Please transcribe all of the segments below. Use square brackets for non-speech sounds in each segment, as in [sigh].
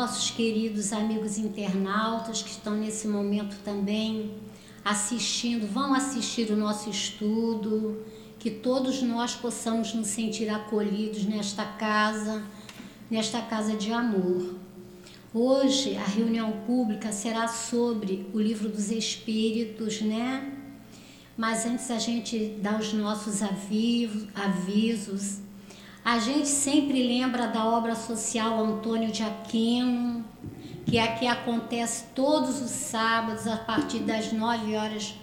nossos queridos amigos internautas que estão nesse momento também assistindo, vão assistir o nosso estudo, que todos nós possamos nos sentir acolhidos nesta casa, nesta casa de amor. Hoje a reunião pública será sobre o livro dos Espíritos, né? Mas antes a gente dá os nossos avisos. A gente sempre lembra da obra social Antônio de Aquino, que aqui acontece todos os sábados a partir das 9 horas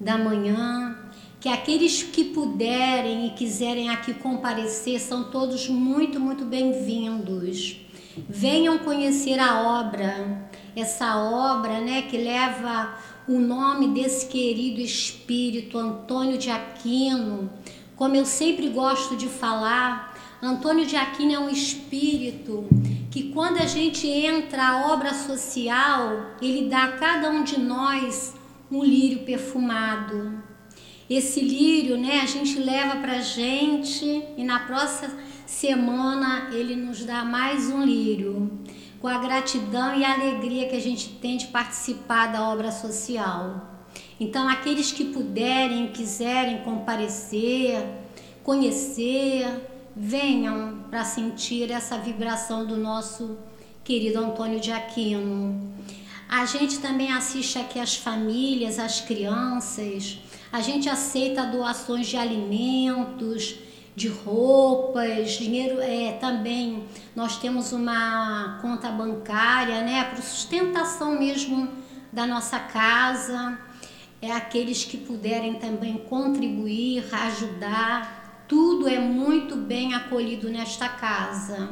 da manhã. Que aqueles que puderem e quiserem aqui comparecer são todos muito, muito bem-vindos. Venham conhecer a obra, essa obra né, que leva o nome desse querido espírito Antônio de Aquino. Como eu sempre gosto de falar, Antônio de Aquino é um espírito que quando a gente entra a obra social, ele dá a cada um de nós um lírio perfumado. Esse lírio, né, a gente leva para gente e na próxima semana ele nos dá mais um lírio com a gratidão e a alegria que a gente tem de participar da obra social. Então, aqueles que puderem, quiserem comparecer, conhecer, venham para sentir essa vibração do nosso querido Antônio de Aquino. A gente também assiste aqui as famílias, as crianças, a gente aceita doações de alimentos, de roupas, dinheiro é também nós temos uma conta bancária, né, para sustentação mesmo da nossa casa. É aqueles que puderem também contribuir, ajudar, tudo é muito bem acolhido nesta casa.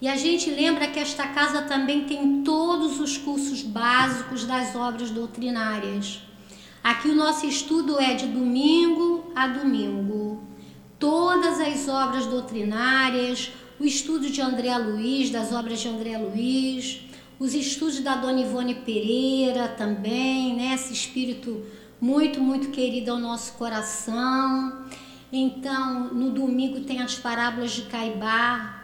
E a gente lembra que esta casa também tem todos os cursos básicos das obras doutrinárias. Aqui o nosso estudo é de domingo a domingo todas as obras doutrinárias, o estudo de André Luiz, das obras de André Luiz, os estudos da Dona Ivone Pereira também, né? Esse espírito muito, muito querido ao nosso coração. Então, no domingo tem as parábolas de Caibá.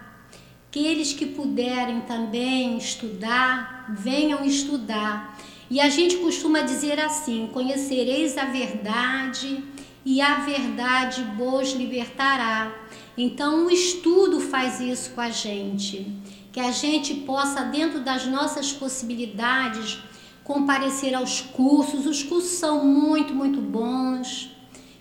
Aqueles que puderem também estudar, venham estudar. E a gente costuma dizer assim: conhecereis a verdade e a verdade vos libertará. Então, o estudo faz isso com a gente, que a gente possa, dentro das nossas possibilidades, comparecer aos cursos. Os cursos são muito, muito bons,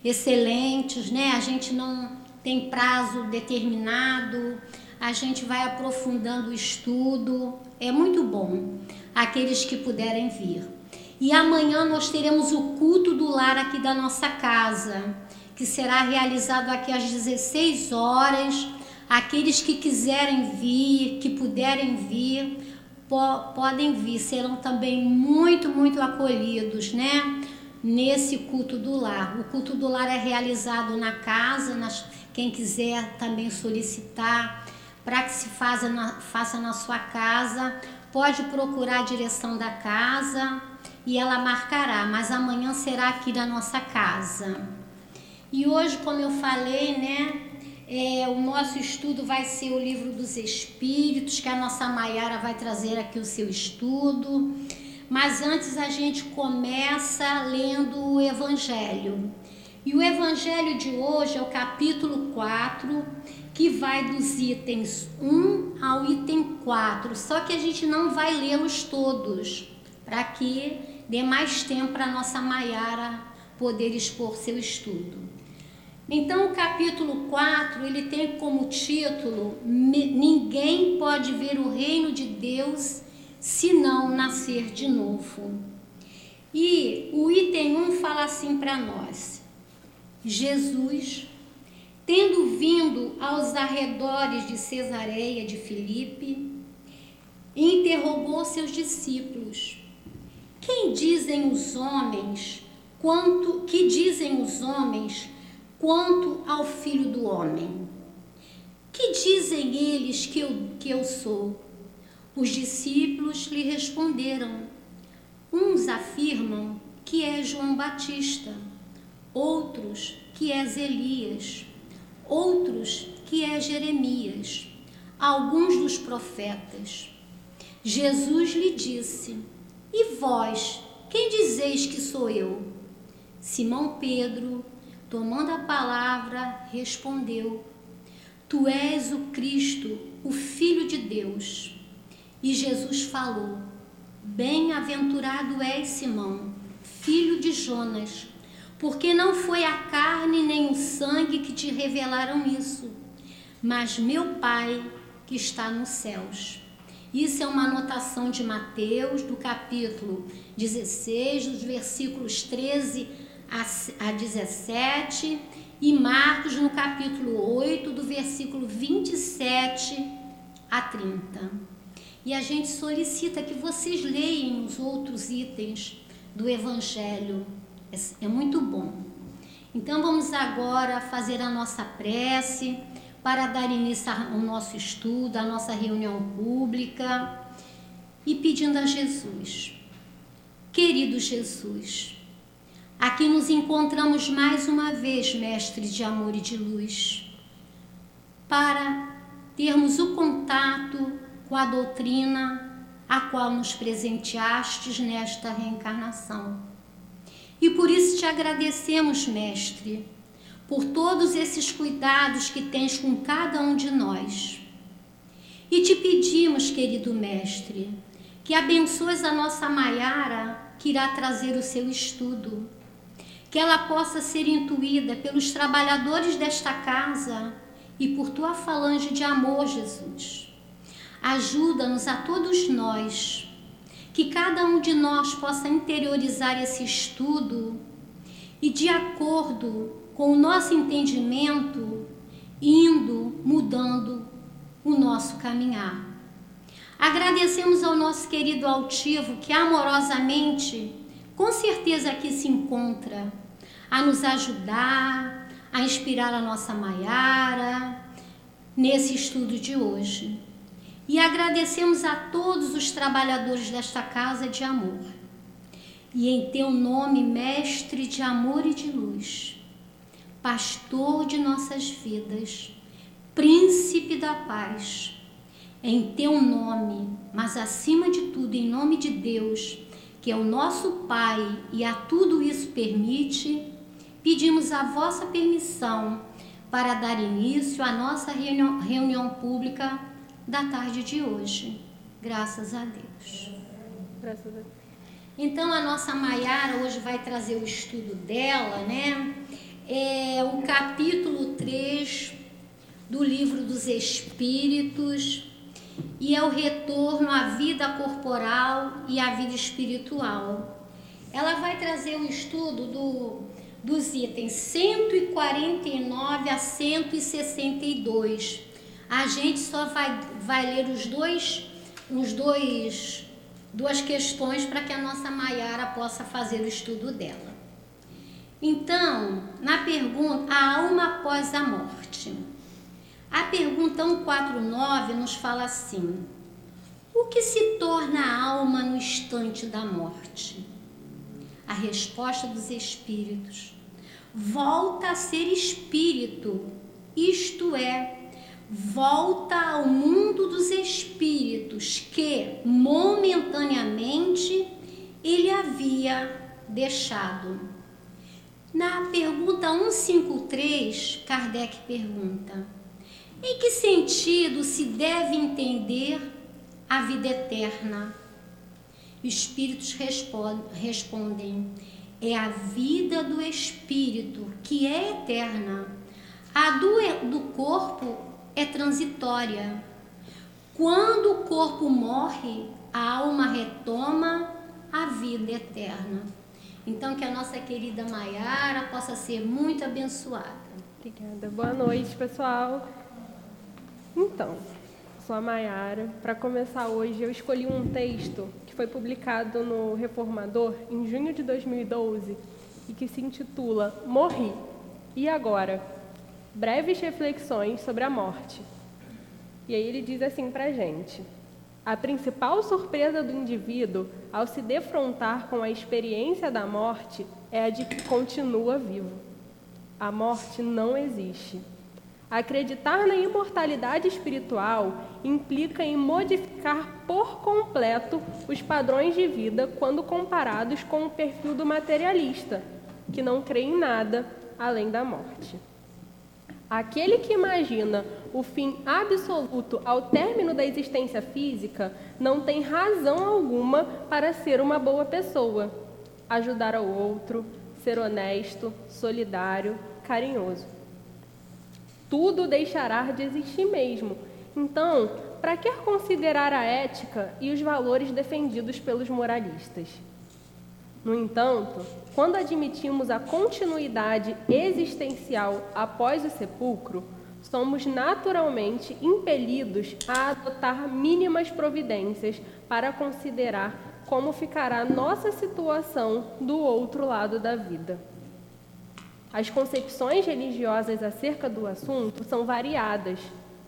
excelentes, né? A gente não tem prazo determinado, a gente vai aprofundando o estudo, é muito bom. Aqueles que puderem vir. E amanhã nós teremos o culto do lar aqui da nossa casa, que será realizado aqui às 16 horas. Aqueles que quiserem vir, que puderem vir, po podem vir, serão também muito, muito acolhidos, né? Nesse culto do lar. O culto do lar é realizado na casa, nas, quem quiser também solicitar para que se faça na, faça na sua casa, pode procurar a direção da casa e ela marcará, mas amanhã será aqui da nossa casa. E hoje, como eu falei, né, é, o nosso estudo vai ser o livro dos Espíritos, que a nossa Maiara vai trazer aqui o seu estudo. Mas antes a gente começa lendo o Evangelho. E o Evangelho de hoje é o capítulo 4, que vai dos itens 1 ao item 4. Só que a gente não vai lê-los todos, para que dê mais tempo para a nossa Maiara poder expor seu estudo. Então, o capítulo 4, ele tem como título Ninguém pode ver o reino de Deus se não nascer de novo. E o item 1 fala assim para nós: Jesus, tendo vindo aos arredores de Cesareia de Filipe, interrogou seus discípulos: quem dizem os homens quanto que dizem os homens quanto ao filho do homem? Que dizem eles que eu, que eu sou? Os discípulos lhe responderam: Uns afirmam que é João Batista, outros que é Elias, outros que é Jeremias, alguns dos profetas. Jesus lhe disse: E vós, quem dizeis que sou eu? Simão Pedro, tomando a palavra, respondeu: Tu és o Cristo, o Filho de Deus. E Jesus falou: Bem-aventurado és, Simão, filho de Jonas, porque não foi a carne nem o sangue que te revelaram isso, mas meu Pai que está nos céus. Isso é uma anotação de Mateus, do capítulo 16, dos versículos 13 a 17, e Marcos, no capítulo 8, do versículo 27 a 30. E a gente solicita que vocês leiam os outros itens do Evangelho. É, é muito bom. Então vamos agora fazer a nossa prece para dar início ao nosso estudo, à nossa reunião pública e pedindo a Jesus. Querido Jesus, aqui nos encontramos mais uma vez, mestre de amor e de luz, para termos o contato com a doutrina a qual nos presenteastes nesta reencarnação. E por isso te agradecemos, mestre, por todos esses cuidados que tens com cada um de nós. E te pedimos, querido Mestre, que abençoes a nossa Maiara, que irá trazer o seu estudo, que ela possa ser intuída pelos trabalhadores desta casa e por tua falange de amor, Jesus. Ajuda-nos a todos nós, que cada um de nós possa interiorizar esse estudo e, de acordo com o nosso entendimento, indo, mudando o nosso caminhar. Agradecemos ao nosso querido altivo que amorosamente, com certeza aqui se encontra, a nos ajudar, a inspirar a nossa Maiara nesse estudo de hoje. E agradecemos a todos os trabalhadores desta casa de amor. E em teu nome, mestre de amor e de luz, pastor de nossas vidas, príncipe da paz. Em teu nome, mas acima de tudo, em nome de Deus, que é o nosso Pai e a tudo isso permite, pedimos a vossa permissão para dar início à nossa reunião, reunião pública da tarde de hoje. Graças a Deus. Graças a Deus. Então a nossa Maiara hoje vai trazer o estudo dela, né? é o capítulo 3 do livro dos Espíritos e é o retorno à vida corporal e à vida espiritual. Ela vai trazer o estudo do, dos itens 149 a 162. A gente só vai, vai ler os dois, os dois, duas questões para que a nossa Maiara possa fazer o estudo dela. Então, na pergunta, a alma após a morte. A pergunta 149 nos fala assim: O que se torna a alma no instante da morte? A resposta dos espíritos: volta a ser espírito, isto é, volta ao mundo dos espíritos que momentaneamente ele havia deixado. Na pergunta 153, Kardec pergunta: em que sentido se deve entender a vida eterna? Os espíritos respondem: é a vida do espírito que é eterna. A do, do corpo é transitória. Quando o corpo morre, a alma retoma a vida eterna. Então, que a nossa querida Maiara possa ser muito abençoada. Obrigada. Boa noite, pessoal. Então, sou a Maiara. Para começar hoje, eu escolhi um texto que foi publicado no Reformador em junho de 2012 e que se intitula Morri. E agora? Breves reflexões sobre a morte. E aí ele diz assim para gente. A principal surpresa do indivíduo ao se defrontar com a experiência da morte é a de que continua vivo. A morte não existe. Acreditar na imortalidade espiritual implica em modificar por completo os padrões de vida quando comparados com o perfil do materialista, que não crê em nada além da morte. Aquele que imagina o fim absoluto ao término da existência física não tem razão alguma para ser uma boa pessoa, ajudar ao outro, ser honesto, solidário, carinhoso tudo deixará de existir mesmo. Então, para que considerar a ética e os valores defendidos pelos moralistas? No entanto, quando admitimos a continuidade existencial após o sepulcro, somos naturalmente impelidos a adotar mínimas providências para considerar como ficará nossa situação do outro lado da vida. As concepções religiosas acerca do assunto são variadas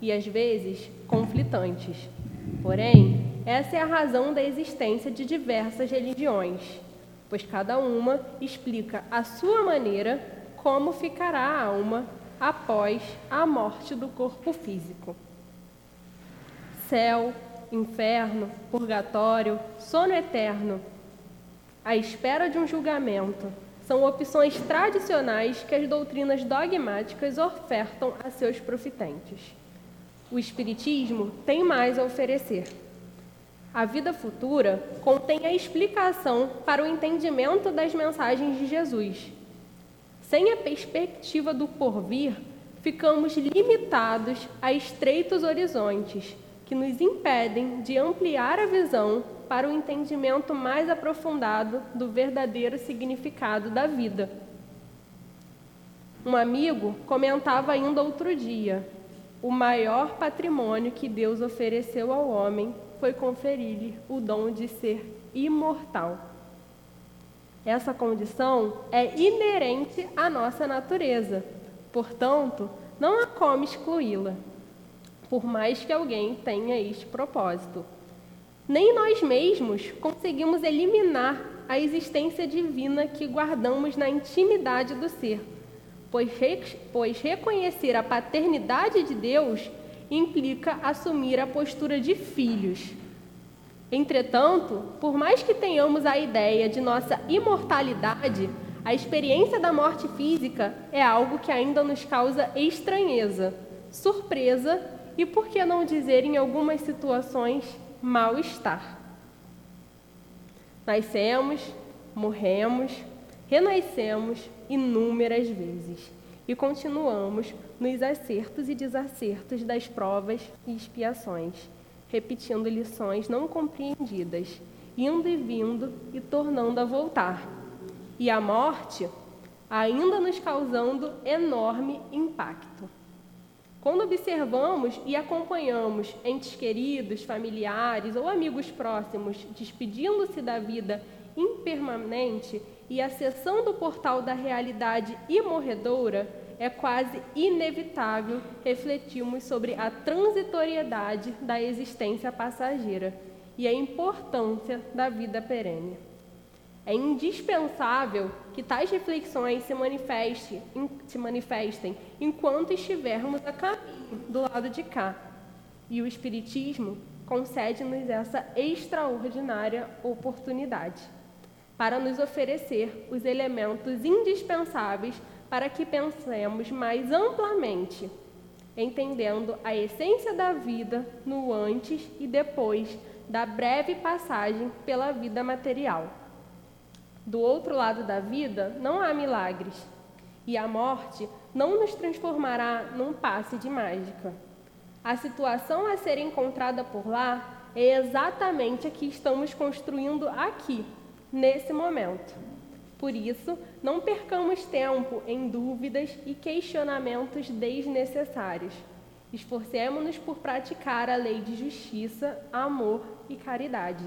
e, às vezes, conflitantes. Porém, essa é a razão da existência de diversas religiões, pois cada uma explica à sua maneira como ficará a alma após a morte do corpo físico. Céu, inferno, purgatório, sono eterno, a espera de um julgamento são opções tradicionais que as doutrinas dogmáticas ofertam a seus profitentes. O Espiritismo tem mais a oferecer. A vida futura contém a explicação para o entendimento das mensagens de Jesus. Sem a perspectiva do porvir, ficamos limitados a estreitos horizontes que nos impedem de ampliar a visão para o entendimento mais aprofundado do verdadeiro significado da vida. Um amigo comentava ainda outro dia: o maior patrimônio que Deus ofereceu ao homem foi conferir-lhe o dom de ser imortal. Essa condição é inerente à nossa natureza, portanto, não há como excluí-la, por mais que alguém tenha este propósito. Nem nós mesmos conseguimos eliminar a existência divina que guardamos na intimidade do ser, pois, pois reconhecer a paternidade de Deus implica assumir a postura de filhos. Entretanto, por mais que tenhamos a ideia de nossa imortalidade, a experiência da morte física é algo que ainda nos causa estranheza, surpresa e, por que não dizer, em algumas situações, mal-estar. Nascemos, morremos, renascemos inúmeras vezes e continuamos nos acertos e desacertos das provas e expiações, repetindo lições não compreendidas, indo e vindo e tornando a voltar. E a morte ainda nos causando enorme impacto. Quando observamos e acompanhamos entes queridos, familiares ou amigos próximos despedindo-se da vida impermanente e acessando o portal da realidade imorredoura, é quase inevitável refletirmos sobre a transitoriedade da existência passageira e a importância da vida perene. É indispensável que tais reflexões se, se manifestem enquanto estivermos a caminho do lado de cá. E o Espiritismo concede-nos essa extraordinária oportunidade para nos oferecer os elementos indispensáveis para que pensemos mais amplamente, entendendo a essência da vida no antes e depois da breve passagem pela vida material. Do outro lado da vida não há milagres, e a morte não nos transformará num passe de mágica. A situação a ser encontrada por lá é exatamente a que estamos construindo aqui, nesse momento. Por isso, não percamos tempo em dúvidas e questionamentos desnecessários. Esforcemos-nos por praticar a lei de justiça, amor e caridade,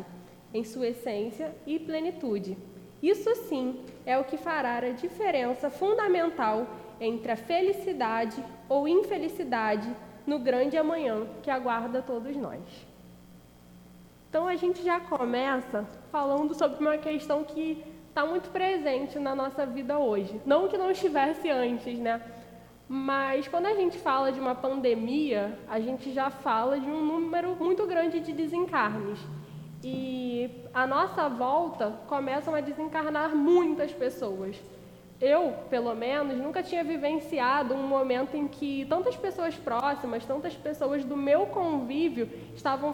em sua essência e plenitude isso sim é o que fará a diferença fundamental entre a felicidade ou infelicidade no grande amanhã que aguarda todos nós. Então a gente já começa falando sobre uma questão que está muito presente na nossa vida hoje. Não que não estivesse antes, né? Mas quando a gente fala de uma pandemia, a gente já fala de um número muito grande de desencarnes. E a nossa volta começam a desencarnar muitas pessoas. Eu, pelo menos, nunca tinha vivenciado um momento em que tantas pessoas próximas, tantas pessoas do meu convívio estavam,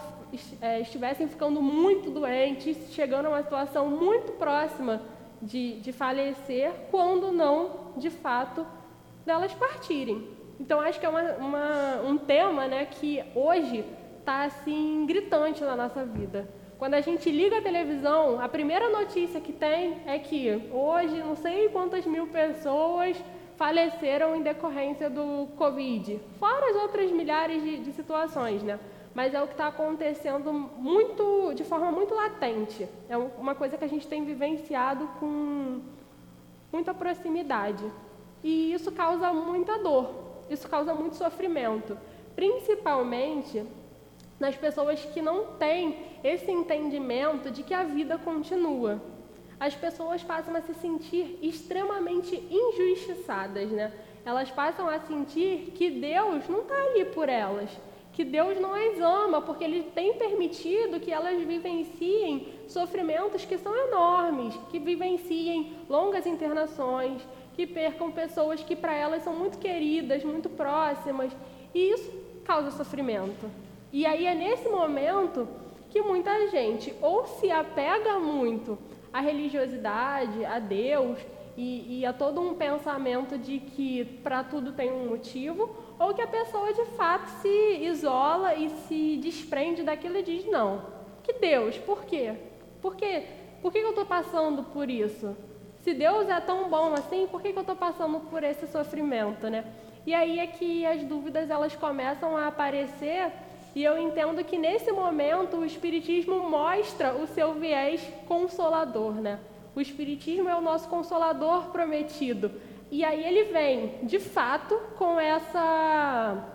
estivessem ficando muito doentes, chegando a uma situação muito próxima de, de falecer, quando não, de fato, delas partirem. Então, acho que é uma, uma, um tema né, que hoje está assim, gritante na nossa vida. Quando a gente liga a televisão, a primeira notícia que tem é que hoje não sei quantas mil pessoas faleceram em decorrência do Covid, fora as outras milhares de, de situações, né? Mas é o que está acontecendo muito, de forma muito latente. É uma coisa que a gente tem vivenciado com muita proximidade. E isso causa muita dor, isso causa muito sofrimento, principalmente nas pessoas que não têm esse entendimento de que a vida continua. As pessoas passam a se sentir extremamente injustiçadas, né? Elas passam a sentir que Deus não está ali por elas, que Deus não as ama, porque Ele tem permitido que elas vivenciem sofrimentos que são enormes, que vivenciem longas internações, que percam pessoas que para elas são muito queridas, muito próximas, e isso causa sofrimento. E aí é nesse momento que muita gente ou se apega muito à religiosidade, a Deus e, e a todo um pensamento de que para tudo tem um motivo, ou que a pessoa de fato se isola e se desprende daquilo e diz: não, que Deus, por quê? Por quê? Por que eu estou passando por isso? Se Deus é tão bom assim, por que eu estou passando por esse sofrimento, né? E aí é que as dúvidas elas começam a aparecer e eu entendo que nesse momento o Espiritismo mostra o seu viés consolador, né? O Espiritismo é o nosso consolador prometido. E aí ele vem, de fato, com essa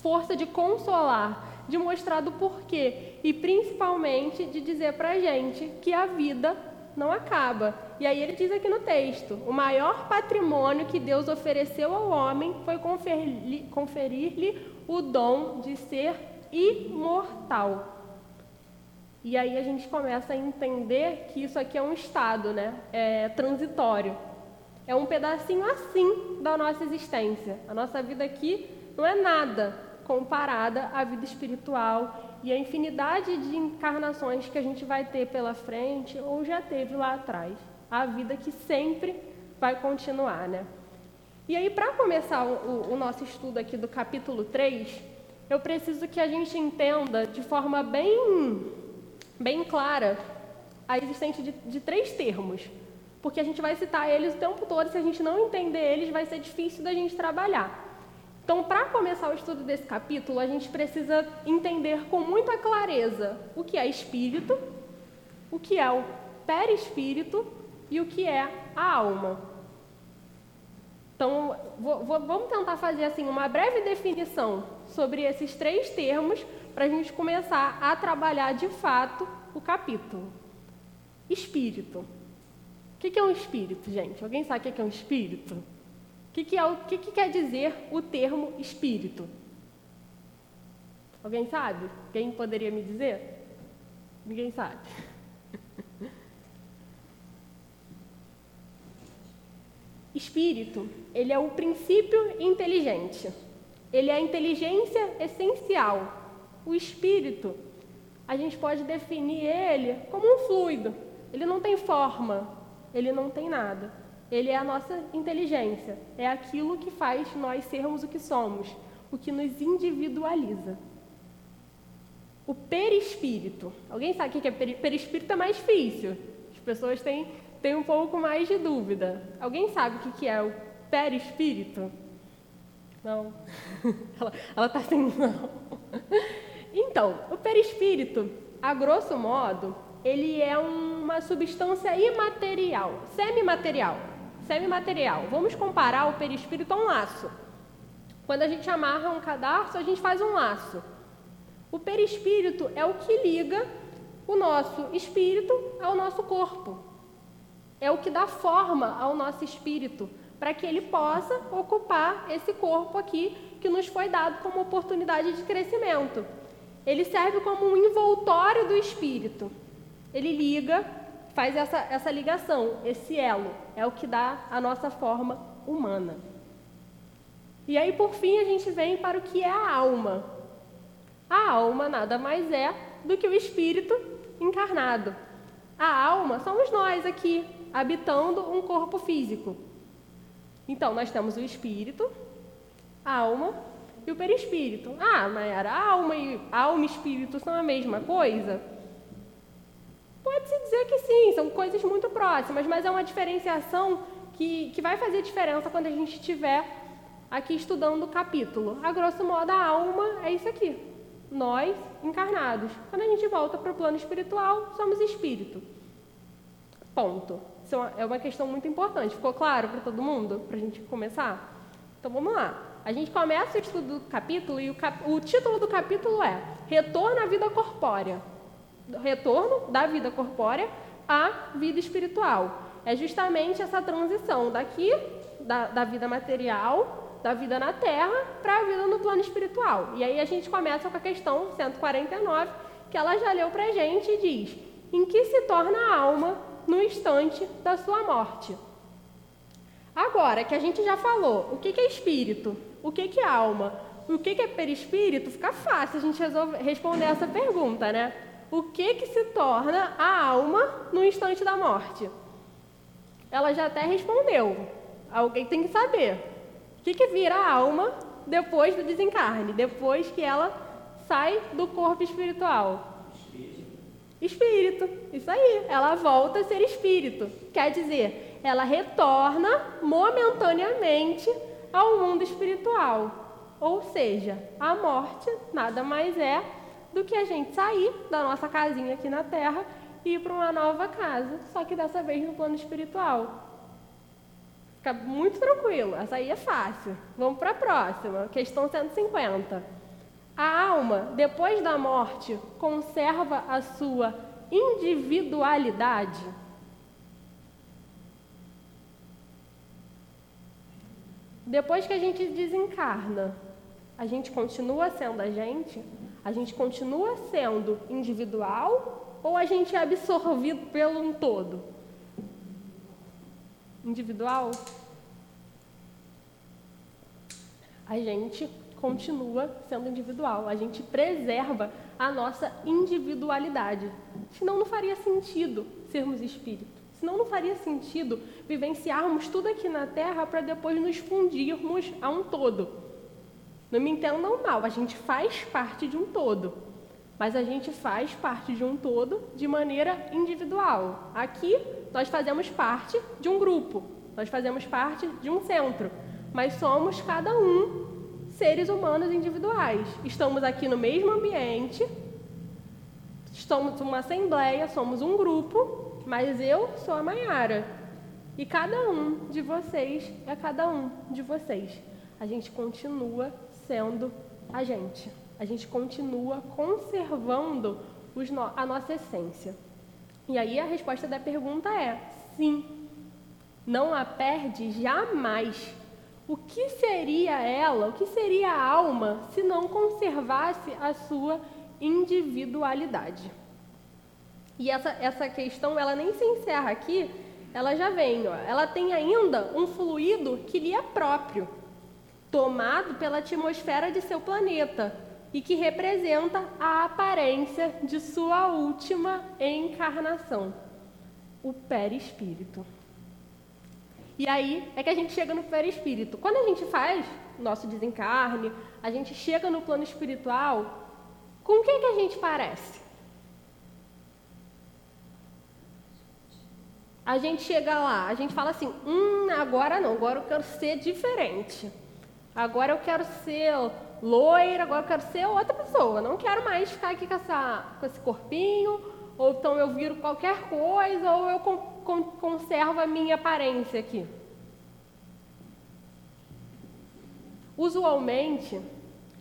força de consolar, de mostrar do porquê e principalmente de dizer para a gente que a vida não acaba. E aí ele diz aqui no texto: o maior patrimônio que Deus ofereceu ao homem foi conferir-lhe o dom de ser imortal. E aí a gente começa a entender que isso aqui é um estado, né? É transitório. É um pedacinho assim da nossa existência. A nossa vida aqui não é nada comparada à vida espiritual e à infinidade de encarnações que a gente vai ter pela frente ou já teve lá atrás. A vida que sempre vai continuar, né? E aí, para começar o, o, nosso estudo aqui do capítulo 3, eu preciso que a gente entenda de forma bem, bem clara a existência de, de três termos, porque a gente vai citar eles o tempo todo, se a gente não entender eles, vai ser difícil da gente trabalhar. Então, para começar o estudo desse capítulo, a gente precisa entender com muita clareza o que é espírito, o que é o perispírito e o que é a alma. Então, vou, vou, vamos tentar fazer assim uma breve definição sobre esses três termos para a gente começar a trabalhar de fato o capítulo. Espírito. O que é um espírito, gente? Alguém sabe o que é um espírito? O que, é que, que quer dizer o termo espírito? Alguém sabe? Quem poderia me dizer? Ninguém sabe. [laughs] Espírito, ele é o princípio inteligente. Ele é a inteligência essencial. O espírito, a gente pode definir ele como um fluido. Ele não tem forma, ele não tem nada. Ele é a nossa inteligência, é aquilo que faz nós sermos o que somos, o que nos individualiza. O perispírito. Alguém sabe o que é perispírito? É mais difícil. As pessoas têm, têm um pouco mais de dúvida. Alguém sabe o que é o perispírito? Não. [laughs] ela está assim, não. Então, o perispírito, a grosso modo, ele é uma substância imaterial, semimaterial. Semimaterial. Vamos comparar o perispírito a um laço. Quando a gente amarra um cadarço, a gente faz um laço. O perispírito é o que liga o nosso espírito ao nosso corpo. É o que dá forma ao nosso espírito para que ele possa ocupar esse corpo aqui que nos foi dado como oportunidade de crescimento. Ele serve como um envoltório do espírito. Ele liga, faz essa, essa ligação, esse elo, é o que dá a nossa forma humana. E aí, por fim, a gente vem para o que é a alma. A alma nada mais é do que o espírito encarnado. A alma somos nós aqui, habitando um corpo físico. Então, nós temos o espírito, a alma e o perispírito. Ah, Mayara, a alma e alma e espírito são a mesma coisa? Pode-se dizer que sim, são coisas muito próximas, mas é uma diferenciação que, que vai fazer diferença quando a gente estiver aqui estudando o capítulo. A grosso modo, a alma é isso aqui. Nós, encarnados. Quando a gente volta para o plano espiritual, somos espírito. Ponto. Isso é uma questão muito importante. Ficou claro para todo mundo? Para a gente começar? Então vamos lá. A gente começa o estudo do capítulo e o, cap... o título do capítulo é Retorno à vida corpórea. Retorno da vida corpórea à vida espiritual. É justamente essa transição daqui, da, da vida material, da vida na Terra, para a vida no plano espiritual. E aí a gente começa com a questão 149, que ela já leu para a gente e diz: Em que se torna a alma no instante da sua morte? Agora que a gente já falou, o que é espírito? O que é alma? O que é perispírito? Fica fácil a gente responder essa pergunta, né? O que que se torna a alma no instante da morte? Ela já até respondeu. Alguém tem que saber. O que, que vira a alma depois do desencarne, depois que ela sai do corpo espiritual? Espírito. Espírito, isso aí. Ela volta a ser espírito. Quer dizer, ela retorna momentaneamente ao mundo espiritual. Ou seja, a morte nada mais é do que a gente sair da nossa casinha aqui na Terra e ir para uma nova casa, só que dessa vez no plano espiritual. Fica muito tranquilo, essa aí é fácil. Vamos para a próxima, questão 150. A alma, depois da morte, conserva a sua individualidade? Depois que a gente desencarna, a gente continua sendo a gente? A gente continua sendo individual ou a gente é absorvido pelo um todo? Individual? A gente continua sendo individual, a gente preserva a nossa individualidade. Senão não faria sentido sermos espírito. Senão não faria sentido vivenciarmos tudo aqui na Terra para depois nos fundirmos a um todo. Não me entendam mal, a gente faz parte de um todo, mas a gente faz parte de um todo de maneira individual. Aqui nós fazemos parte de um grupo, nós fazemos parte de um centro, mas somos cada um seres humanos individuais. Estamos aqui no mesmo ambiente, estamos uma assembleia, somos um grupo, mas eu sou a Maiara. E cada um de vocês é cada um de vocês. A gente continua sendo a gente. A gente continua conservando no a nossa essência. E aí a resposta da pergunta é: sim. Não a perde jamais. O que seria ela, o que seria a alma, se não conservasse a sua individualidade? E essa, essa questão, ela nem se encerra aqui, ela já vem, ó. ela tem ainda um fluido que lhe é próprio, tomado pela atmosfera de seu planeta e que representa a aparência de sua última encarnação, o perispírito. E aí é que a gente chega no perispírito. Quando a gente faz nosso desencarne, a gente chega no plano espiritual, com quem que a gente parece? a gente chega lá, a gente fala assim: hum, agora não, agora eu quero ser diferente. Agora eu quero ser loira, agora eu quero ser outra pessoa. Não quero mais ficar aqui com, essa, com esse corpinho, ou então eu viro qualquer coisa, ou eu con, con, conservo a minha aparência aqui. Usualmente,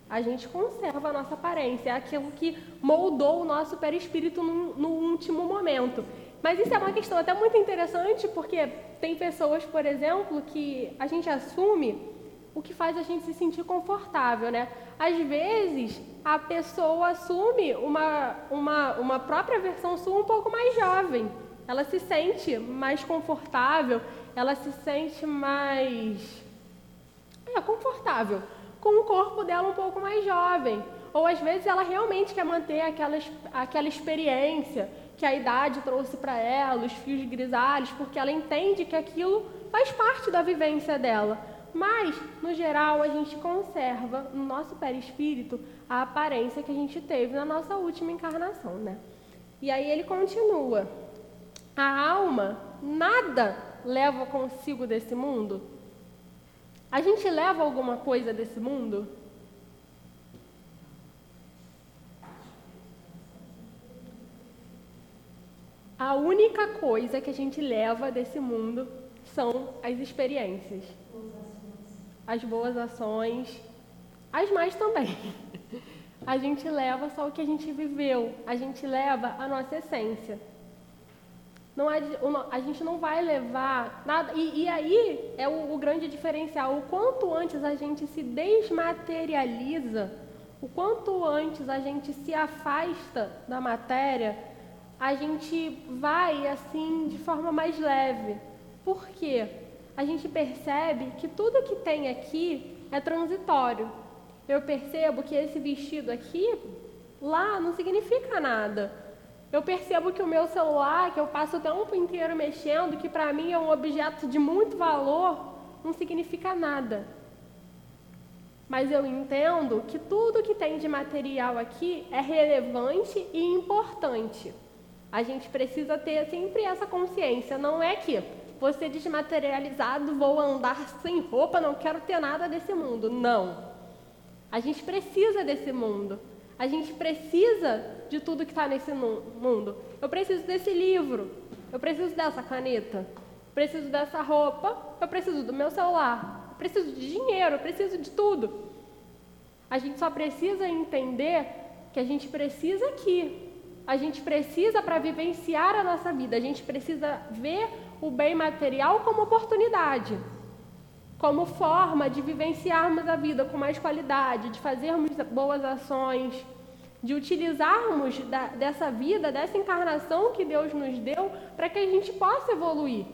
a gente conserva a nossa aparência, é aquilo que moldou o nosso perispírito no, no último momento. Mas isso é uma questão até muito interessante, porque tem pessoas, por exemplo, que a gente assume o que faz a gente se sentir confortável, né? Às vezes, a pessoa assume uma, uma, uma própria versão sua um pouco mais jovem. Ela se sente mais confortável, ela se sente mais é, confortável com o corpo dela um pouco mais jovem. Ou às vezes ela realmente quer manter aquela, aquela experiência que a idade trouxe para ela, os fios grisalhos, porque ela entende que aquilo faz parte da vivência dela. Mas, no geral, a gente conserva no nosso perispírito a aparência que a gente teve na nossa última encarnação, né? E aí ele continua: a alma nada leva consigo desse mundo? A gente leva alguma coisa desse mundo? A única coisa que a gente leva desse mundo são as experiências, as boas ações, as mais também. A gente leva só o que a gente viveu, a gente leva a nossa essência. Não a gente não vai levar nada. E, e aí é o, o, grande diferencial. O quanto antes a gente se desmaterializa, o quanto antes a gente se afasta da matéria, a gente vai assim de forma mais leve. Por quê? A gente percebe que tudo que tem aqui é transitório. Eu percebo que esse vestido aqui, lá, não significa nada. Eu percebo que o meu celular, que eu passo o tempo inteiro mexendo, que para mim é um objeto de muito valor, não significa nada. Mas eu entendo que tudo que tem de material aqui é relevante e importante. A gente precisa ter sempre essa consciência. Não é que vou ser desmaterializado, vou andar sem roupa, não quero ter nada desse mundo. Não. A gente precisa desse mundo. A gente precisa de tudo que está nesse mundo. Eu preciso desse livro, eu preciso dessa caneta, eu preciso dessa roupa, eu preciso do meu celular, eu preciso de dinheiro, eu preciso de tudo. A gente só precisa entender que a gente precisa aqui. A gente precisa para vivenciar a nossa vida, a gente precisa ver o bem material como oportunidade, como forma de vivenciarmos a vida com mais qualidade, de fazermos boas ações, de utilizarmos da, dessa vida, dessa encarnação que Deus nos deu, para que a gente possa evoluir.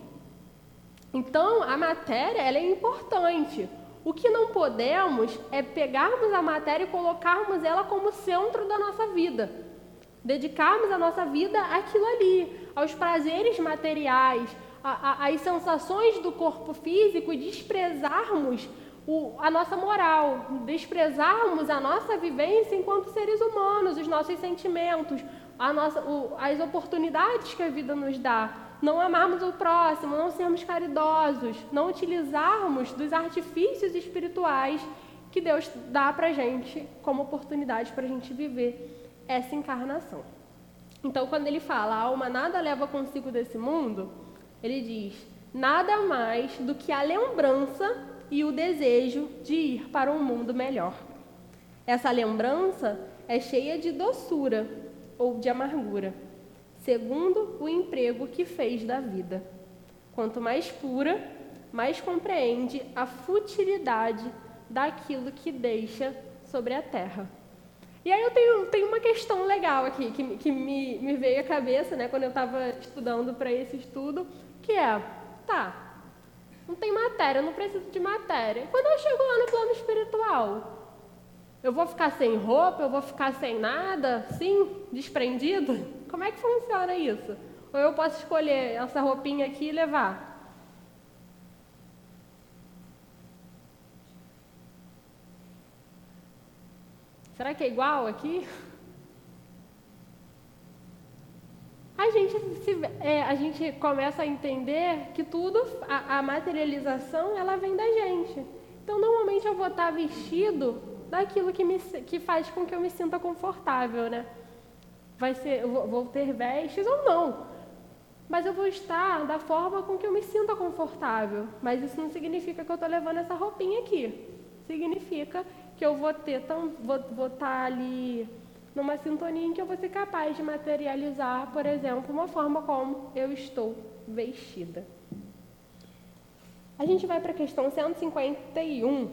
Então, a matéria ela é importante. O que não podemos é pegarmos a matéria e colocarmos ela como centro da nossa vida. Dedicarmos a nossa vida àquilo ali, aos prazeres materiais, às sensações do corpo físico e desprezarmos o, a nossa moral, desprezarmos a nossa vivência enquanto seres humanos, os nossos sentimentos, a nossa, o, as oportunidades que a vida nos dá, não amarmos o próximo, não sermos caridosos, não utilizarmos dos artifícios espirituais que Deus dá para gente como oportunidade para a gente viver essa encarnação. Então, quando ele fala, a alma nada leva consigo desse mundo, ele diz, nada mais do que a lembrança e o desejo de ir para um mundo melhor. Essa lembrança é cheia de doçura ou de amargura, segundo o emprego que fez da vida. Quanto mais pura, mais compreende a futilidade daquilo que deixa sobre a terra. E aí eu tenho, tenho uma questão legal aqui, que, que me, me veio à cabeça né, quando eu estava estudando para esse estudo, que é, tá, não tem matéria, eu não preciso de matéria. Quando eu chego lá no plano espiritual, eu vou ficar sem roupa, eu vou ficar sem nada, sim, desprendido? Como é que funciona isso? Ou eu posso escolher essa roupinha aqui e levar? Será que é igual aqui? a gente, se, é, a gente começa a entender que tudo, a, a, materialização, ela vem da gente. Então, normalmente eu vou estar vestido daquilo que, me, que faz com que eu me sinta confortável, né? Vai ser, eu vou, vou ter vestes ou não, mas eu vou estar da forma com que eu me sinta confortável. Mas isso não significa que eu estou levando essa roupinha aqui. Significa que eu vou ter, tão, vou, vou estar ali numa sintonia em que eu vou ser capaz de materializar, por exemplo, uma forma como eu estou vestida. A gente vai para a questão 151,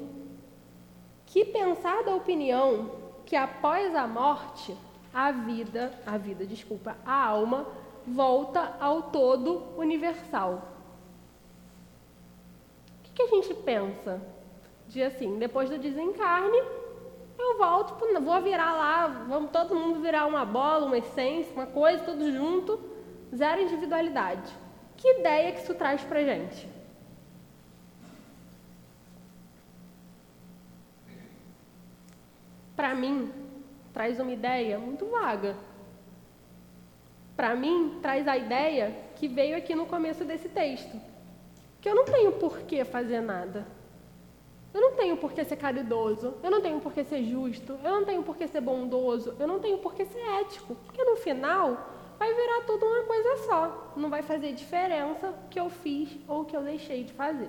que pensar da opinião que após a morte, a vida, a vida, desculpa, a alma volta ao todo universal. O que, que a gente pensa? De assim, depois do desencarne, eu volto, vou virar lá, vamos todo mundo virar uma bola, uma essência, uma coisa, tudo junto, zero individualidade. Que ideia que isso traz pra gente? Para mim, traz uma ideia muito vaga. Para mim, traz a ideia que veio aqui no começo desse texto, que eu não tenho por que fazer nada. Eu não tenho por que ser caridoso, eu não tenho por que ser justo, eu não tenho por que ser bondoso, eu não tenho por que ser ético, porque no final vai virar tudo uma coisa só. Não vai fazer diferença o que eu fiz ou o que eu deixei de fazer.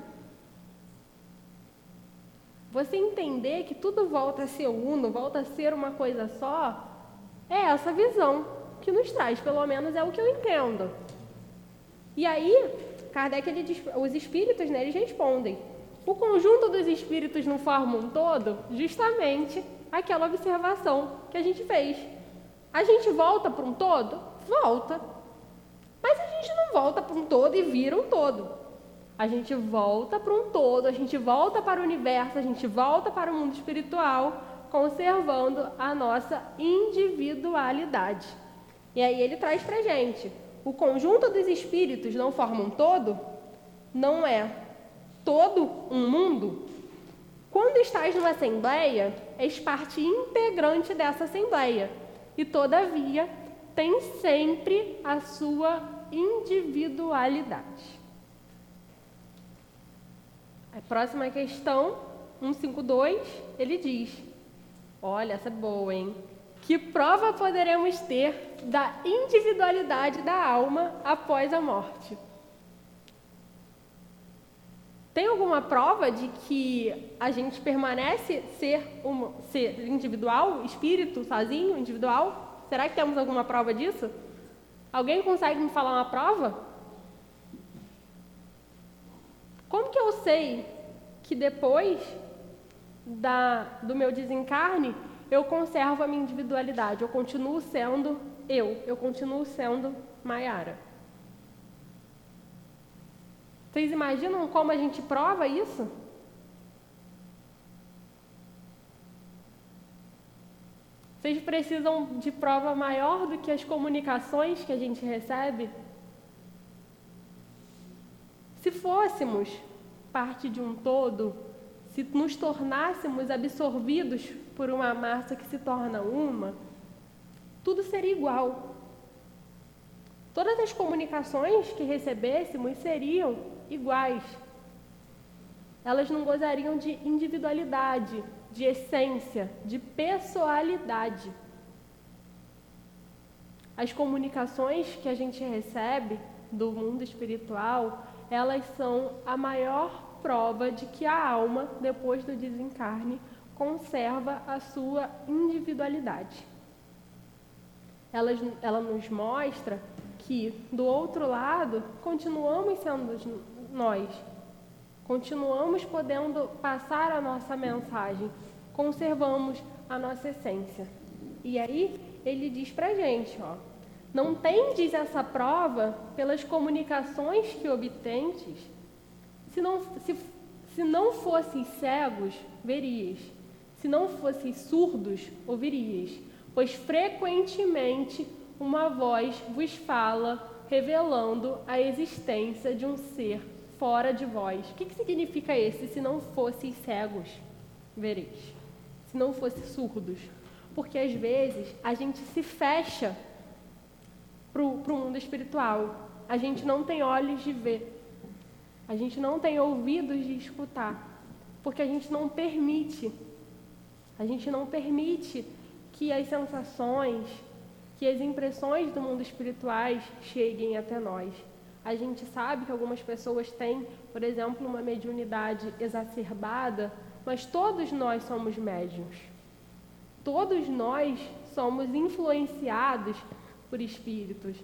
Você entender que tudo volta a ser uno, volta a ser uma coisa só, é essa visão que nos traz, pelo menos é o que eu entendo. E aí, Kardec, ele os espíritos, né, eles respondem. O conjunto dos espíritos não forma um todo? Justamente aquela observação que a gente fez. A gente volta para um todo? Volta. Mas a gente não volta para um todo e vira um todo. A gente volta para um todo, a gente volta para o universo, a gente volta para o mundo espiritual, conservando a nossa individualidade. E aí ele traz para gente: o conjunto dos espíritos não forma um todo? Não é todo um mundo? Quando estás numa assembleia, és parte integrante dessa assembleia e, todavia, tem sempre a sua individualidade. A próxima questão, 152, ele diz: Olha, essa é boa, hein? Que prova poderemos ter da individualidade da alma após a morte? Tem alguma prova de que a gente permanece ser, um, ser individual, espírito, sozinho, individual? Será que temos alguma prova disso? Alguém consegue me falar uma prova? Como que eu sei que depois da, do meu desencarne eu conservo a minha individualidade, eu continuo sendo eu, eu continuo sendo Maiara? Vocês imaginam como a gente prova isso? Vocês precisam de prova maior do que as comunicações que a gente recebe? Se fôssemos parte de um todo, se nos tornássemos absorvidos por uma massa que se torna uma, tudo seria igual. Todas as comunicações que recebêssemos seriam iguais. Elas não gozariam de individualidade, de essência, de pessoalidade. As comunicações que a gente recebe do mundo espiritual, elas são a maior prova de que a alma, depois do desencarne, conserva a sua individualidade. Ela, ela nos mostra que, do outro lado, continuamos sendo nós continuamos podendo passar a nossa mensagem, conservamos a nossa essência. E aí ele diz para gente, ó, não tendes essa prova pelas comunicações que obtendes? Se não, se, se não fosseis cegos, verias. Se não fosseis surdos, ouvirias. Pois frequentemente uma voz vos fala, revelando a existência de um ser fora de vós. O que, que significa esse? Se não fosseis cegos, vereis. Se não fossem surdos. Porque às vezes a gente se fecha para o mundo espiritual. A gente não tem olhos de ver. A gente não tem ouvidos de escutar. Porque a gente não permite. A gente não permite que as sensações, que as impressões do mundo espirituais cheguem até nós. A gente sabe que algumas pessoas têm, por exemplo, uma mediunidade exacerbada, mas todos nós somos médiums. Todos nós somos influenciados por espíritos.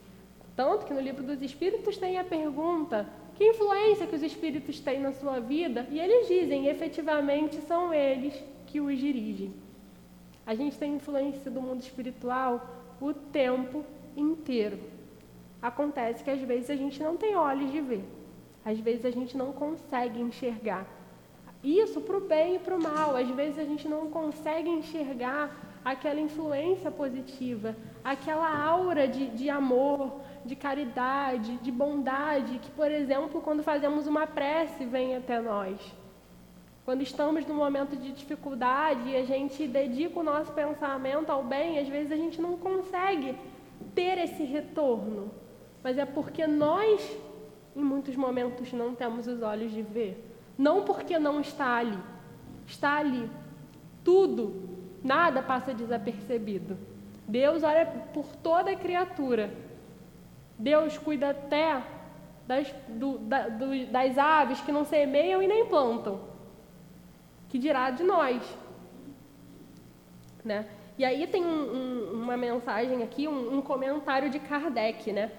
Tanto que no livro dos espíritos tem a pergunta: que influência que os espíritos têm na sua vida? E eles dizem, efetivamente são eles que os dirigem. A gente tem influência do mundo espiritual o tempo inteiro. Acontece que às vezes a gente não tem olhos de ver, às vezes a gente não consegue enxergar. Isso para o bem e para o mal, às vezes a gente não consegue enxergar aquela influência positiva, aquela aura de, de amor, de caridade, de bondade, que, por exemplo, quando fazemos uma prece, vem até nós. Quando estamos num momento de dificuldade e a gente dedica o nosso pensamento ao bem, às vezes a gente não consegue ter esse retorno. Mas é porque nós, em muitos momentos, não temos os olhos de ver. Não porque não está ali. Está ali. Tudo, nada passa desapercebido. Deus olha por toda criatura Deus cuida até das, do, da, do, das aves que não semeiam e nem plantam. Que dirá de nós. Né? E aí tem um, um, uma mensagem aqui, um, um comentário de Kardec, né?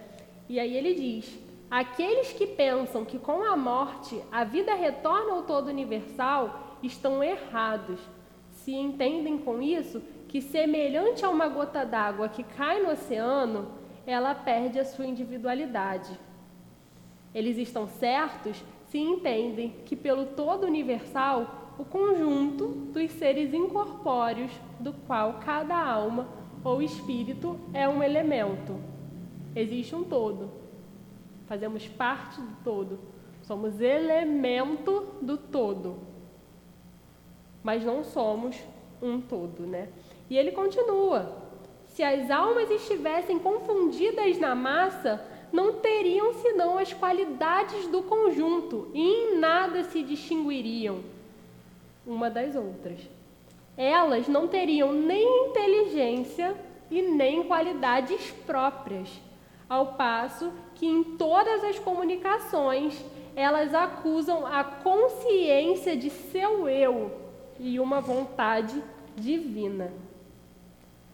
E aí ele diz: Aqueles que pensam que com a morte a vida retorna ao todo universal estão errados. Se entendem com isso que, semelhante a uma gota d'água que cai no oceano, ela perde a sua individualidade. Eles estão certos se entendem que, pelo todo universal, o conjunto dos seres incorpóreos do qual cada alma ou espírito é um elemento. Existe um todo. Fazemos parte do todo. Somos elemento do todo. Mas não somos um todo, né? E ele continua: se as almas estivessem confundidas na massa, não teriam senão as qualidades do conjunto e em nada se distinguiriam uma das outras. Elas não teriam nem inteligência e nem qualidades próprias, ao passo que em todas as comunicações elas acusam a consciência de seu eu e uma vontade divina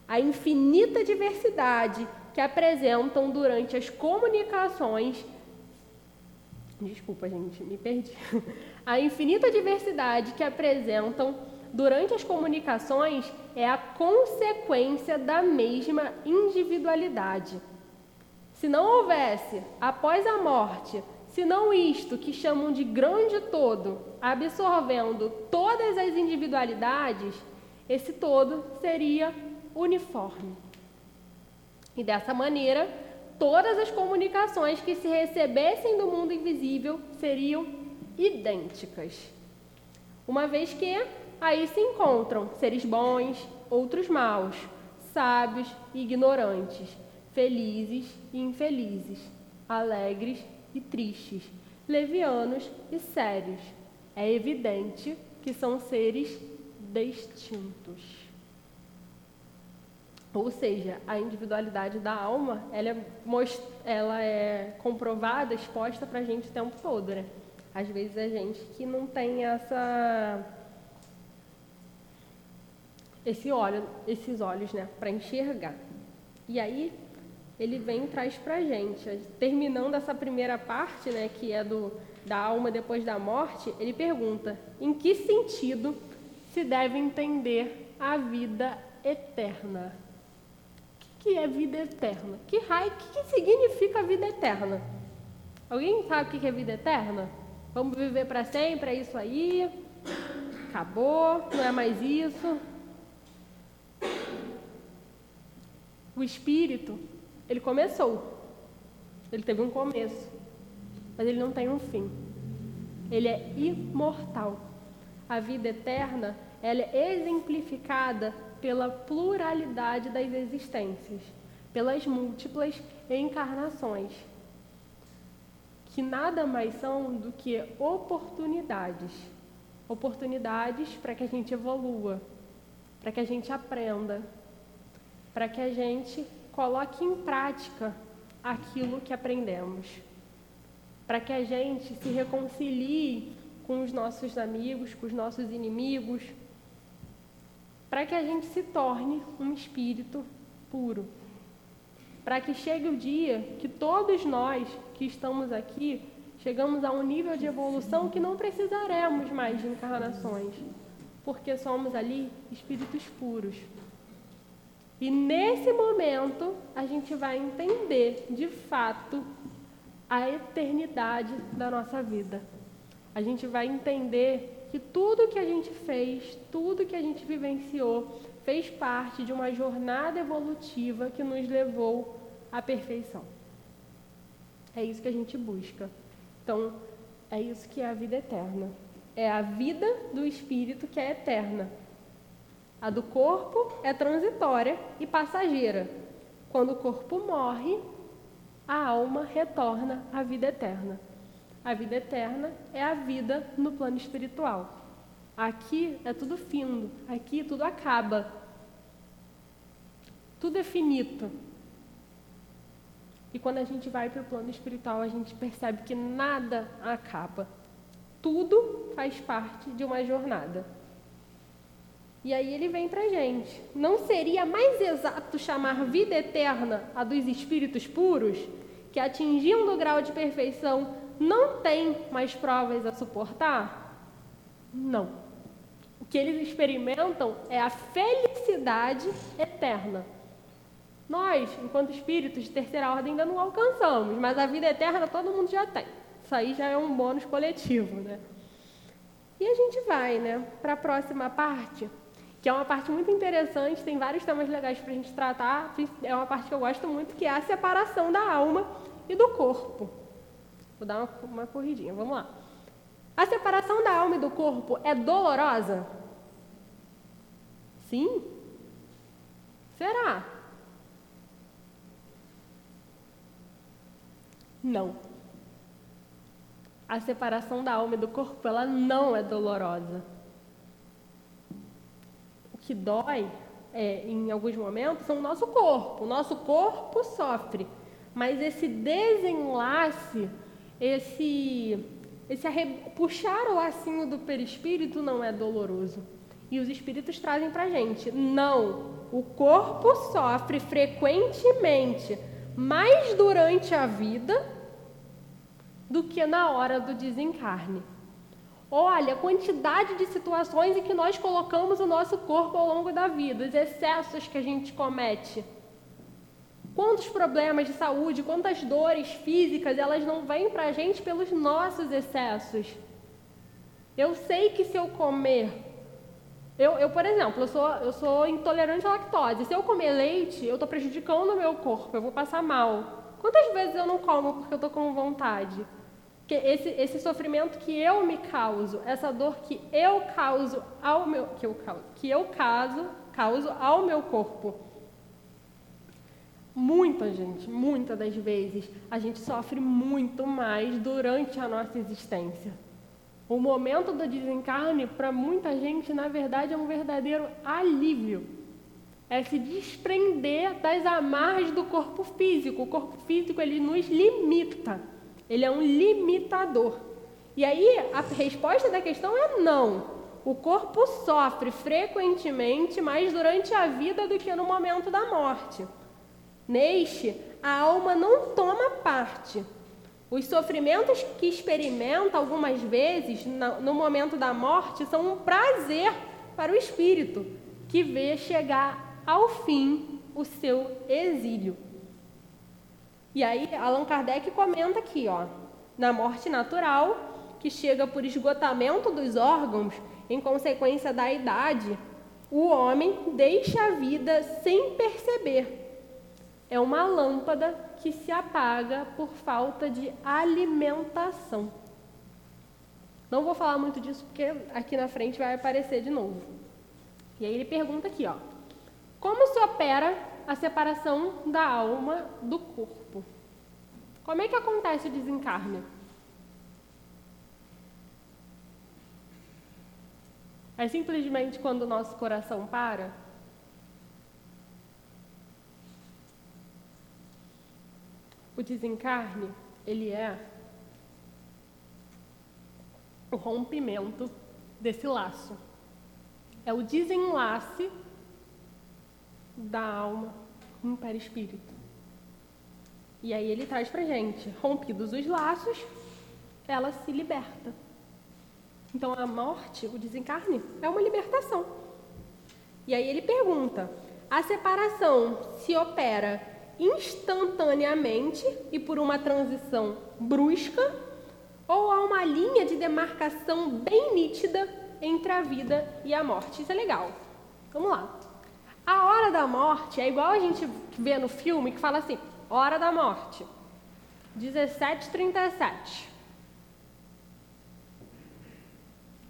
a infinita diversidade que apresentam durante as comunicações. Desculpa, gente, me perdi. [laughs] A infinita diversidade que apresentam durante as comunicações é a consequência da mesma individualidade. Se não houvesse, após a morte, se não isto que chamam de grande todo, absorvendo todas as individualidades, esse todo seria uniforme. E dessa maneira, todas as comunicações que se recebessem do mundo invisível seriam idênticas. Uma vez que aí se encontram seres bons, outros maus, sábios e ignorantes, felizes e infelizes, alegres e tristes, levianos e sérios. É evidente que são seres distintos. Ou seja, a individualidade da alma, ela é, ela é comprovada, exposta para a gente o tempo todo, né? Às vezes a gente que não tem essa esse olho, esses olhos, né, para enxergar. E aí ele vem e traz para a gente, terminando essa primeira parte, né, que é do da alma depois da morte, ele pergunta: em que sentido se deve entender a vida eterna? que é vida eterna? Que raio, que, que significa vida eterna? Alguém sabe o que é vida eterna? Vamos viver para sempre, é isso aí? Acabou, não é mais isso. O espírito, ele começou. Ele teve um começo, mas ele não tem um fim. Ele é imortal. A vida eterna, ela é exemplificada pela pluralidade das existências, pelas múltiplas encarnações, que nada mais são do que oportunidades oportunidades para que a gente evolua, para que a gente aprenda, para que a gente coloque em prática aquilo que aprendemos, para que a gente se reconcilie com os nossos amigos, com os nossos inimigos, para que a gente se torne um espírito puro. Para que chegue o dia que todos nós que estamos aqui chegamos a um nível de evolução que não precisaremos mais de encarnações, porque somos ali espíritos puros. E nesse momento a gente vai entender de fato a eternidade da nossa vida. A gente vai entender que tudo que a gente fez, tudo que a gente vivenciou, fez parte de uma jornada evolutiva que nos levou à perfeição. É isso que a gente busca. Então, é isso que é a vida eterna. É a vida do espírito que é eterna. A do corpo é transitória e passageira. Quando o corpo morre, a alma retorna à vida eterna. A vida eterna é a vida no plano espiritual. Aqui é tudo findo, aqui tudo acaba. Tudo é finito. E quando a gente vai para o plano espiritual, a gente percebe que nada acaba. Tudo faz parte de uma jornada. E aí ele vem para gente. Não seria mais exato chamar vida eterna a dos espíritos puros, que atingindo o grau de perfeição não tem mais provas a suportar? Não. O que eles experimentam é a felicidade eterna. Nós, enquanto espíritos de terceira ordem, ainda não alcançamos, mas a vida eterna todo mundo já tem. Isso aí já é um bônus coletivo, né? E a gente vai, né, para a próxima parte, que é uma parte muito interessante, tem vários temas legais para a gente tratar. É uma parte que eu gosto muito, que é a separação da alma e do corpo. Vou dar uma, uma corridinha, vamos lá. A separação da alma e do corpo é dolorosa? Sim? Será? Não. A separação da alma e do corpo, ela não é dolorosa. Que dói, é, em alguns momentos, é o nosso corpo. O nosso corpo sofre. Mas esse desenlace esse, esse puxar o lacinho do perispírito não é doloroso. E os espíritos trazem para gente: não, o corpo sofre frequentemente mais durante a vida do que na hora do desencarne. Olha a quantidade de situações em que nós colocamos o nosso corpo ao longo da vida, os excessos que a gente comete Quantos problemas de saúde, quantas dores físicas, elas não vêm para a gente pelos nossos excessos. Eu sei que se eu comer, eu, eu por exemplo, eu sou, eu sou intolerante à lactose. Se eu comer leite, eu estou prejudicando o meu corpo, eu vou passar mal. Quantas vezes eu não como porque eu estou com vontade? Que esse, esse sofrimento que eu me causo, essa dor que eu causo ao meu, que eu, que eu causo, causo ao meu corpo Muita gente, muitas das vezes, a gente sofre muito mais durante a nossa existência. O momento do desencarne, para muita gente, na verdade, é um verdadeiro alívio. É se desprender das amarras do corpo físico. O corpo físico, ele nos limita. Ele é um limitador. E aí, a resposta da questão é não. O corpo sofre frequentemente mais durante a vida do que no momento da morte. Neste, a alma não toma parte. Os sofrimentos que experimenta algumas vezes no momento da morte são um prazer para o espírito, que vê chegar ao fim o seu exílio. E aí, Allan Kardec comenta aqui, ó, na morte natural, que chega por esgotamento dos órgãos em consequência da idade, o homem deixa a vida sem perceber é uma lâmpada que se apaga por falta de alimentação. Não vou falar muito disso porque aqui na frente vai aparecer de novo. E aí ele pergunta aqui, ó: Como se opera a separação da alma do corpo? Como é que acontece o desencarne? É simplesmente quando o nosso coração para? O desencarne, ele é o rompimento desse laço. é o desenlace da alma no perispírito. E aí ele traz pra gente, rompidos os laços, ela se liberta. Então a morte, o desencarne, é uma libertação. E aí ele pergunta: a separação se opera instantaneamente e por uma transição brusca, ou há uma linha de demarcação bem nítida entre a vida e a morte? Isso é legal. Vamos lá. A hora da morte é igual a gente vê no filme que fala assim: hora da morte, 17:37.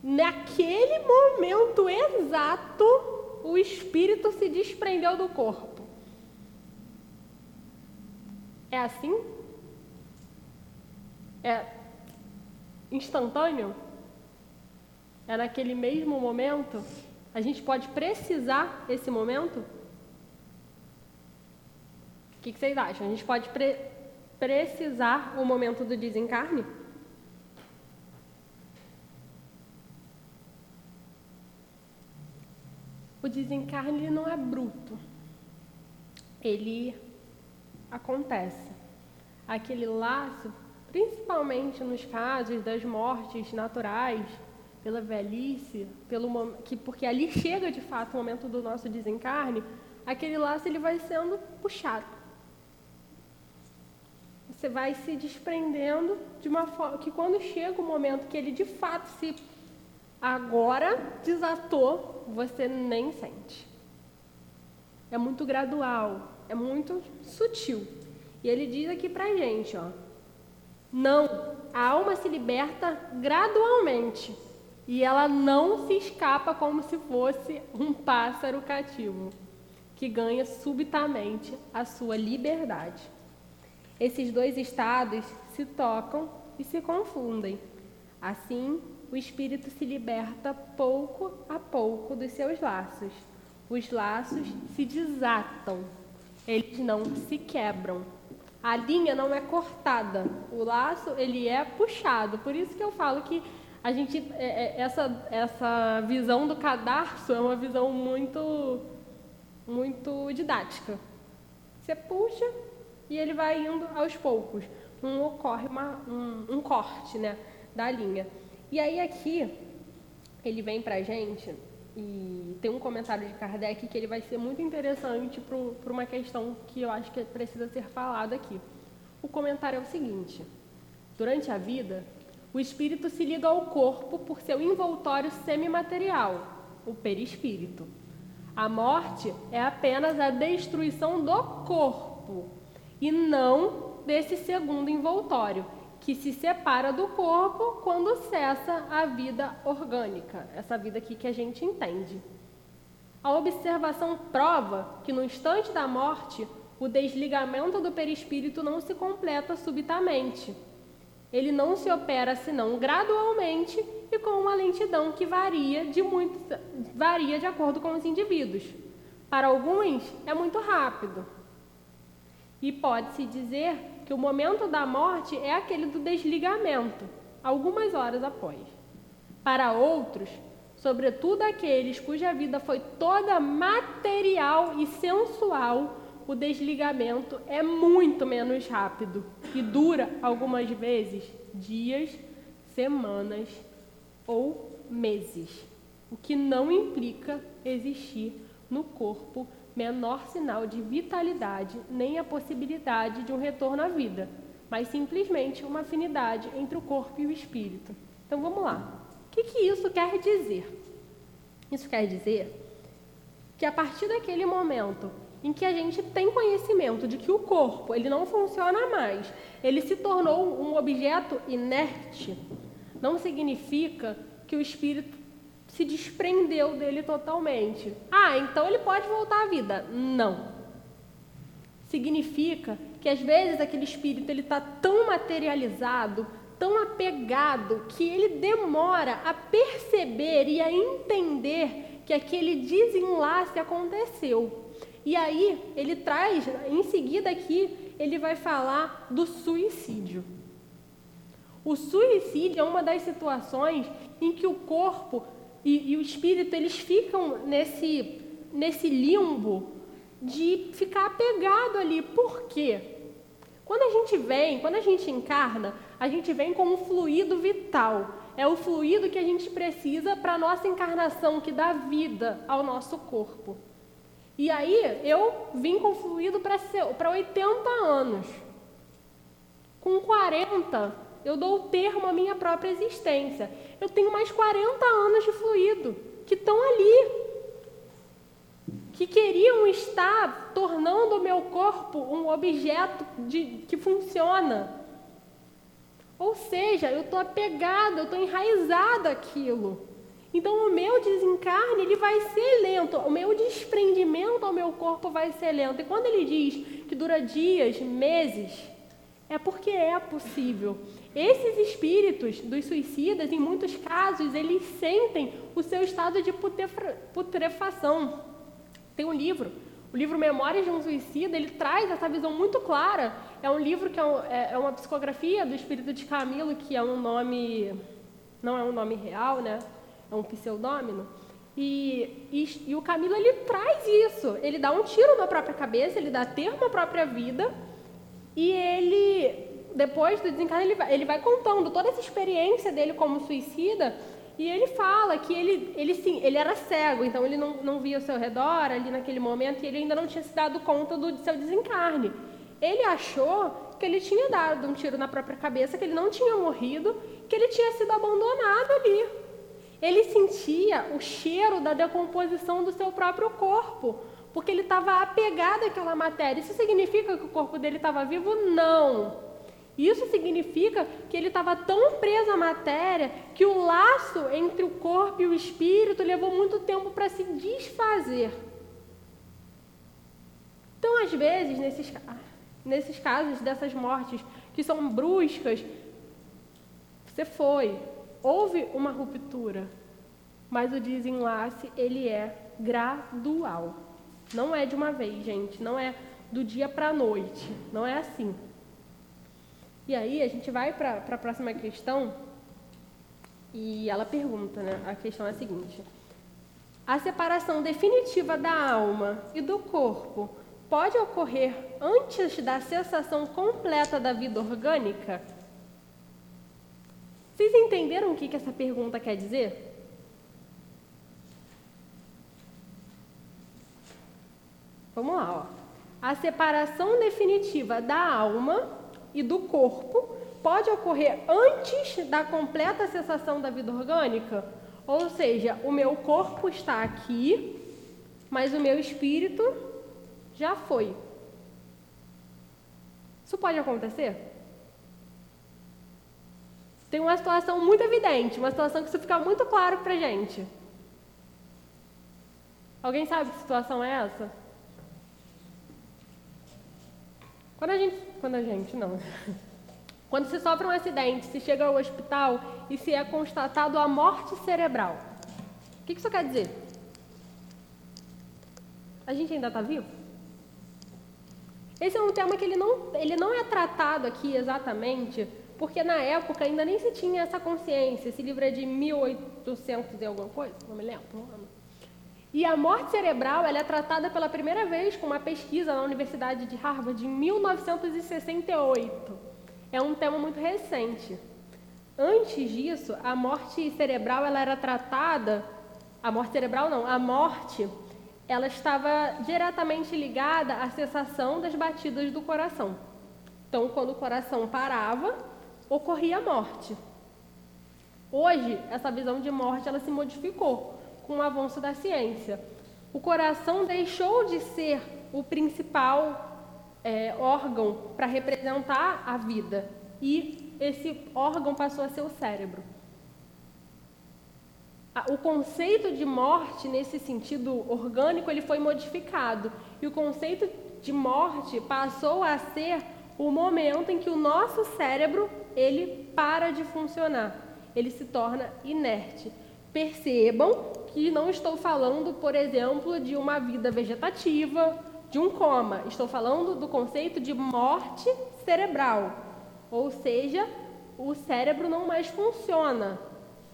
Naquele momento exato, o espírito se desprendeu do corpo. É assim? É instantâneo? É naquele mesmo momento? A gente pode precisar esse momento? O que, que vocês acham? A gente pode pre precisar o momento do desencarne? O desencarne não é bruto. Ele acontece. Aquele laço, principalmente nos casos das mortes naturais, pela velhice, pelo que porque ali chega de fato o momento do nosso desencarne, aquele laço ele vai sendo puxado. Você vai se desprendendo de uma forma que quando chega o momento que ele de fato se agora desatou, você nem sente. É muito gradual, é muito sutil. E ele diz aqui pra gente, ó, não, a alma se liberta gradualmente e ela não se escapa como se fosse um pássaro cativo, que ganha subitamente a sua liberdade. Esses dois estados se tocam e se confundem. Assim, o espírito se liberta pouco a pouco dos seus laços. Os laços se desatam, eles não se quebram. A linha não é cortada, o laço ele é puxado. Por isso que eu falo que a gente é, é, essa essa visão do cadarço é uma visão muito muito didática. Você puxa e ele vai indo aos poucos. Não ocorre uma, um, um corte né, da linha. E aí aqui ele vem para a gente e tem um comentário de Kardec que ele vai ser muito interessante para uma questão que eu acho que precisa ser falada aqui. O comentário é o seguinte: durante a vida, o espírito se liga ao corpo por seu envoltório semimaterial, o perispírito. A morte é apenas a destruição do corpo e não desse segundo envoltório, que se separa do corpo quando cessa a vida orgânica, essa vida aqui que a gente entende. A observação prova que no instante da morte, o desligamento do perispírito não se completa subitamente ele não se opera senão gradualmente e com uma lentidão que varia de, muito, varia de acordo com os indivíduos. Para alguns é muito rápido. E pode-se dizer que o momento da morte é aquele do desligamento, algumas horas após. Para outros, sobretudo aqueles cuja vida foi toda material e sensual, o desligamento é muito menos rápido e dura algumas vezes dias, semanas ou meses, o que não implica existir no corpo menor sinal de vitalidade nem a possibilidade de um retorno à vida, mas simplesmente uma afinidade entre o corpo e o espírito. Então vamos lá. O que, que isso quer dizer? Isso quer dizer que a partir daquele momento em que a gente tem conhecimento de que o corpo ele não funciona mais, ele se tornou um objeto inerte, não significa que o espírito se desprendeu dele totalmente. Ah, então ele pode voltar à vida? Não. Significa que às vezes aquele espírito ele está tão materializado, tão apegado, que ele demora a perceber e a entender que aquele desenlace aconteceu. E aí ele traz, em seguida aqui, ele vai falar do suicídio. O suicídio é uma das situações em que o corpo e, e o espírito, eles ficam nesse, nesse limbo de ficar apegado ali. Por quê? Quando a gente vem, quando a gente encarna, a gente vem com um fluido vital. É o fluido que a gente precisa para a nossa encarnação, que dá vida ao nosso corpo. E aí eu vim com fluido para 80 anos. Com 40, eu dou o termo à minha própria existência. Eu tenho mais 40 anos de fluido que estão ali, que queriam estar tornando o meu corpo um objeto de, que funciona. Ou seja, eu estou apegada, eu estou enraizada àquilo. Então o meu desencarne ele vai ser lento, o meu desprendimento ao meu corpo vai ser lento. E quando ele diz que dura dias, meses, é porque é possível. Esses espíritos dos suicidas, em muitos casos, eles sentem o seu estado de putrefação. Tem um livro, o livro Memórias de um Suicida, ele traz essa visão muito clara. É um livro que é, um, é, é uma psicografia do espírito de Camilo, que é um nome, não é um nome real, né? É um pseudônimo. E, e, e, o Camilo ele traz isso. Ele dá um tiro na própria cabeça, ele dá termo à própria vida. E ele, depois do desencarne, ele vai, ele vai contando toda essa experiência dele como suicida. E ele fala que ele, ele sim, ele era cego, então ele não, não via o seu redor ali naquele momento e ele ainda não tinha se dado conta do seu desencarne. Ele achou que ele tinha dado um tiro na própria cabeça, que ele não tinha morrido, que ele tinha sido abandonado ali. Ele sentia o cheiro da decomposição do seu próprio corpo, porque ele estava apegado àquela matéria. Isso significa que o corpo dele estava vivo? Não. Isso significa que ele estava tão preso à matéria que o laço entre o corpo e o espírito levou muito tempo para se desfazer. Então, às vezes, nesses, nesses casos dessas mortes que são bruscas, você foi, houve uma ruptura, mas o desenlace ele é gradual. Não é de uma vez, gente, não é do dia para a noite, não é assim. E aí a gente vai para a próxima questão e ela pergunta, né? A questão é a seguinte: a separação definitiva da alma e do corpo pode ocorrer antes da cessação completa da vida orgânica? Vocês entenderam o que, que essa pergunta quer dizer? Vamos lá, ó. A separação definitiva da alma e do corpo pode ocorrer antes da completa cessação da vida orgânica? Ou seja, o meu corpo está aqui, mas o meu espírito já foi. Isso pode acontecer? Tem uma situação muito evidente, uma situação que isso fica muito claro para gente. Alguém sabe que situação é essa? Quando a gente quando a gente não. [laughs] Quando se sofre um acidente, se chega ao hospital e se é constatado a morte cerebral. O que isso quer dizer? A gente ainda está vivo? Esse é um tema que ele não, ele não é tratado aqui exatamente, porque na época ainda nem se tinha essa consciência. Esse livro é de 1800 e alguma coisa, não me lembro. Não lembro. E a morte cerebral ela é tratada pela primeira vez com uma pesquisa na Universidade de Harvard em 1968. É um tema muito recente. Antes disso, a morte cerebral ela era tratada, a morte cerebral não, a morte, ela estava diretamente ligada à cessação das batidas do coração. Então, quando o coração parava, ocorria a morte. Hoje, essa visão de morte ela se modificou com o avanço da ciência. O coração deixou de ser o principal é, órgão para representar a vida e esse órgão passou a ser o cérebro. O conceito de morte, nesse sentido orgânico, ele foi modificado. E o conceito de morte passou a ser o momento em que o nosso cérebro ele para de funcionar, ele se torna inerte. Percebam que não estou falando, por exemplo, de uma vida vegetativa, de um coma. Estou falando do conceito de morte cerebral, ou seja, o cérebro não mais funciona.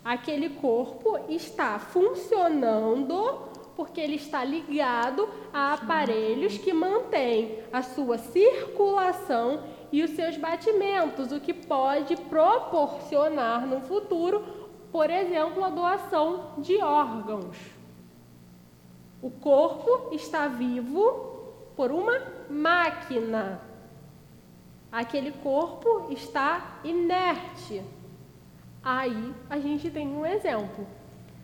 aquele corpo está funcionando porque ele está ligado a aparelhos que mantêm a sua circulação e os seus batimentos, o que pode proporcionar no futuro, por exemplo, a doação de órgãos. O corpo está vivo por uma máquina. Aquele corpo está inerte. Aí a gente tem um exemplo.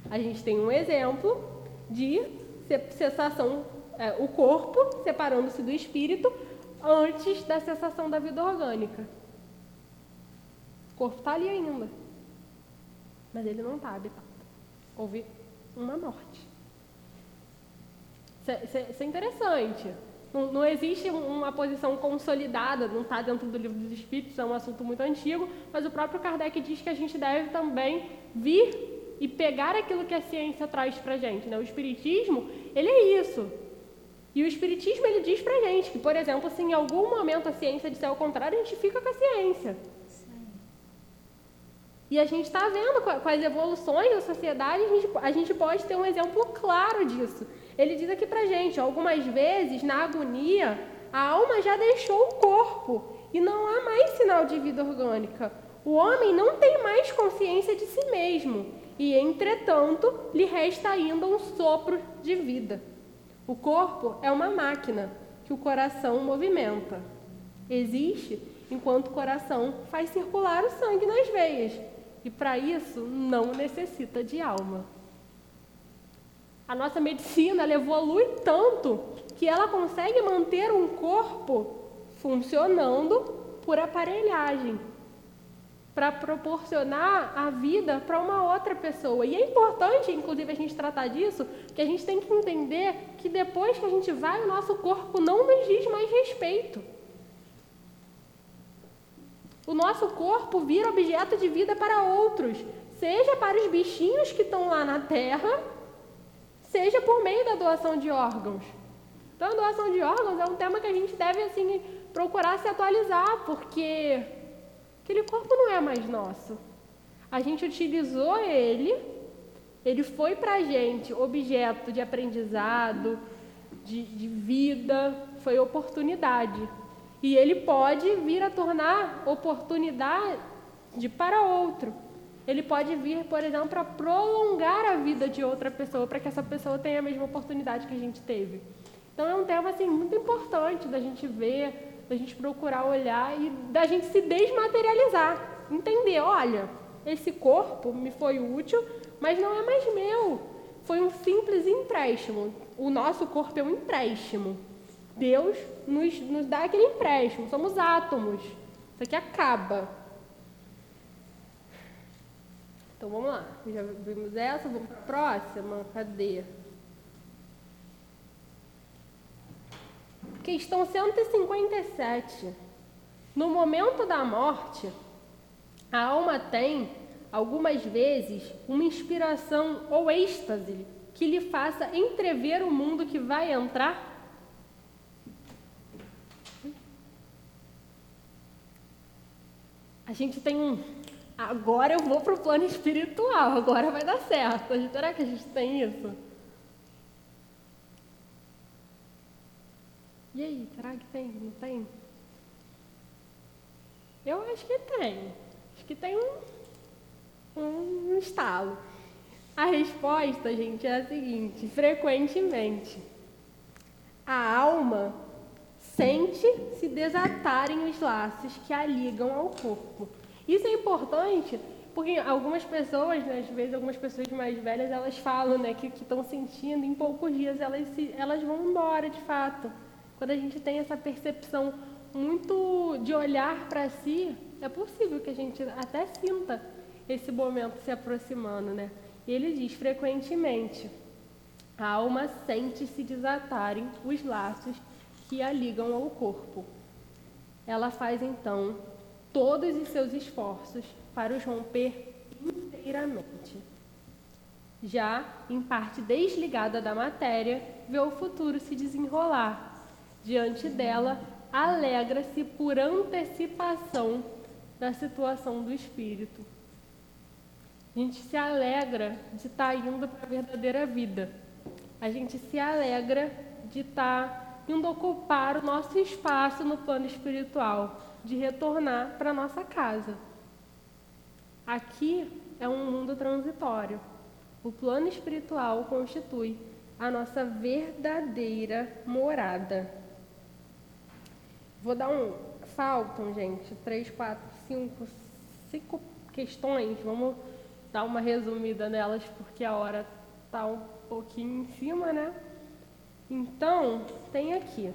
A gente tem um exemplo de cessação, é, o corpo separando-se do espírito antes da cessação da vida orgânica. O corpo está ali ainda, mas ele não está habitado. Houve uma morte. Isso é interessante. Não, não, existe uma posição consolidada, não está dentro do livro dos Espíritos, é um assunto muito antigo, mas o próprio Kardec diz que a gente deve também vir e pegar aquilo que a ciência traz para gente. Né? O espiritismo, ele é isso. E o espiritismo ele diz para gente que, por exemplo, se em algum momento a ciência disser o contrário, a gente fica com a ciência. E a gente está vendo com as evoluções da sociedade, a gente, a gente pode ter um exemplo claro disso. Ele diz aqui para gente, algumas vezes, na agonia, a alma já deixou o corpo e não há mais sinal de vida orgânica. O homem não tem mais consciência de si mesmo e, entretanto, lhe resta ainda um sopro de vida. O corpo é uma máquina que o coração movimenta. Existe enquanto o coração faz circular o sangue nas veias, e para isso não necessita de alma. A nossa medicina evolui tanto que ela consegue manter um corpo funcionando por aparelhagem para proporcionar a vida para uma outra pessoa. E é importante, inclusive, a gente tratar disso, que a gente tem que entender que depois que a gente vai, o nosso corpo não nos diz mais respeito. O nosso corpo vira objeto de vida para outros, seja para os bichinhos que estão lá na terra, seja por meio da doação de órgãos. Então, a doação de órgãos é um tema que a gente deve assim procurar se atualizar, porque Aquele corpo não é mais nosso. A gente utilizou ele, ele foi para a gente objeto de aprendizado, de, de vida, foi oportunidade. E ele pode vir a tornar oportunidade para outro. Ele pode vir, por exemplo, para prolongar a vida de outra pessoa, para que essa pessoa tenha a mesma oportunidade que a gente teve. Então é um tema assim muito importante da gente ver, da gente procurar olhar e da gente se desmaterializar. Entender, olha, esse corpo me foi útil, mas não é mais meu. Foi um simples empréstimo. O nosso corpo é um empréstimo. Deus nos, nos dá aquele empréstimo. Somos átomos. Isso aqui acaba. Então vamos lá. Já vimos essa, vamos para a próxima. Cadê? Questão 157. No momento da morte, a alma tem, algumas vezes, uma inspiração ou êxtase que lhe faça entrever o mundo que vai entrar? A gente tem um. Agora eu vou para o plano espiritual, agora vai dar certo. Será que a gente tem isso? E aí, será que tem? Não tem? Eu acho que tem. Acho que tem um, um estalo. A resposta, gente, é a seguinte: frequentemente, a alma sente se desatarem os laços que a ligam ao corpo. Isso é importante porque algumas pessoas, né, às vezes algumas pessoas mais velhas, elas falam né, que estão sentindo, em poucos dias elas, se, elas vão embora de fato. Quando a gente tem essa percepção muito de olhar para si, é possível que a gente até sinta esse momento se aproximando, né? E ele diz frequentemente: a alma sente se desatarem os laços que a ligam ao corpo. Ela faz então todos os seus esforços para os romper inteiramente. Já em parte desligada da matéria, vê o futuro se desenrolar Diante dela, alegra-se por antecipação da situação do espírito. A gente se alegra de estar tá indo para a verdadeira vida. A gente se alegra de estar tá indo ocupar o nosso espaço no plano espiritual, de retornar para nossa casa. Aqui é um mundo transitório. O plano espiritual constitui a nossa verdadeira morada. Vou dar um. Faltam, gente, três, quatro, cinco, cinco questões. Vamos dar uma resumida nelas, porque a hora está um pouquinho em cima, né? Então, tem aqui.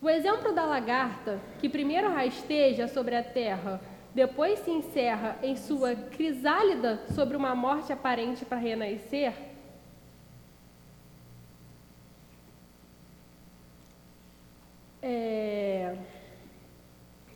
O exemplo da lagarta, que primeiro rasteja sobre a terra, depois se encerra em sua crisálida sobre uma morte aparente para renascer, é...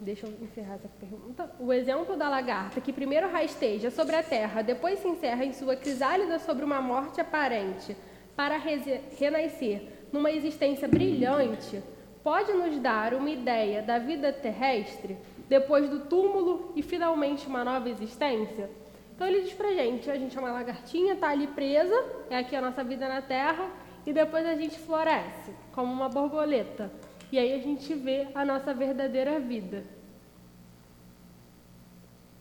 Deixa eu encerrar essa pergunta. O exemplo da lagarta, que primeiro rasteja sobre a terra, depois se encerra em sua crisálida sobre uma morte aparente, para renascer numa existência brilhante, pode nos dar uma ideia da vida terrestre, depois do túmulo e finalmente uma nova existência? Então ele diz pra gente, a gente é uma lagartinha, tá ali presa, é aqui a nossa vida na Terra, e depois a gente floresce, como uma borboleta. E aí a gente vê a nossa verdadeira vida.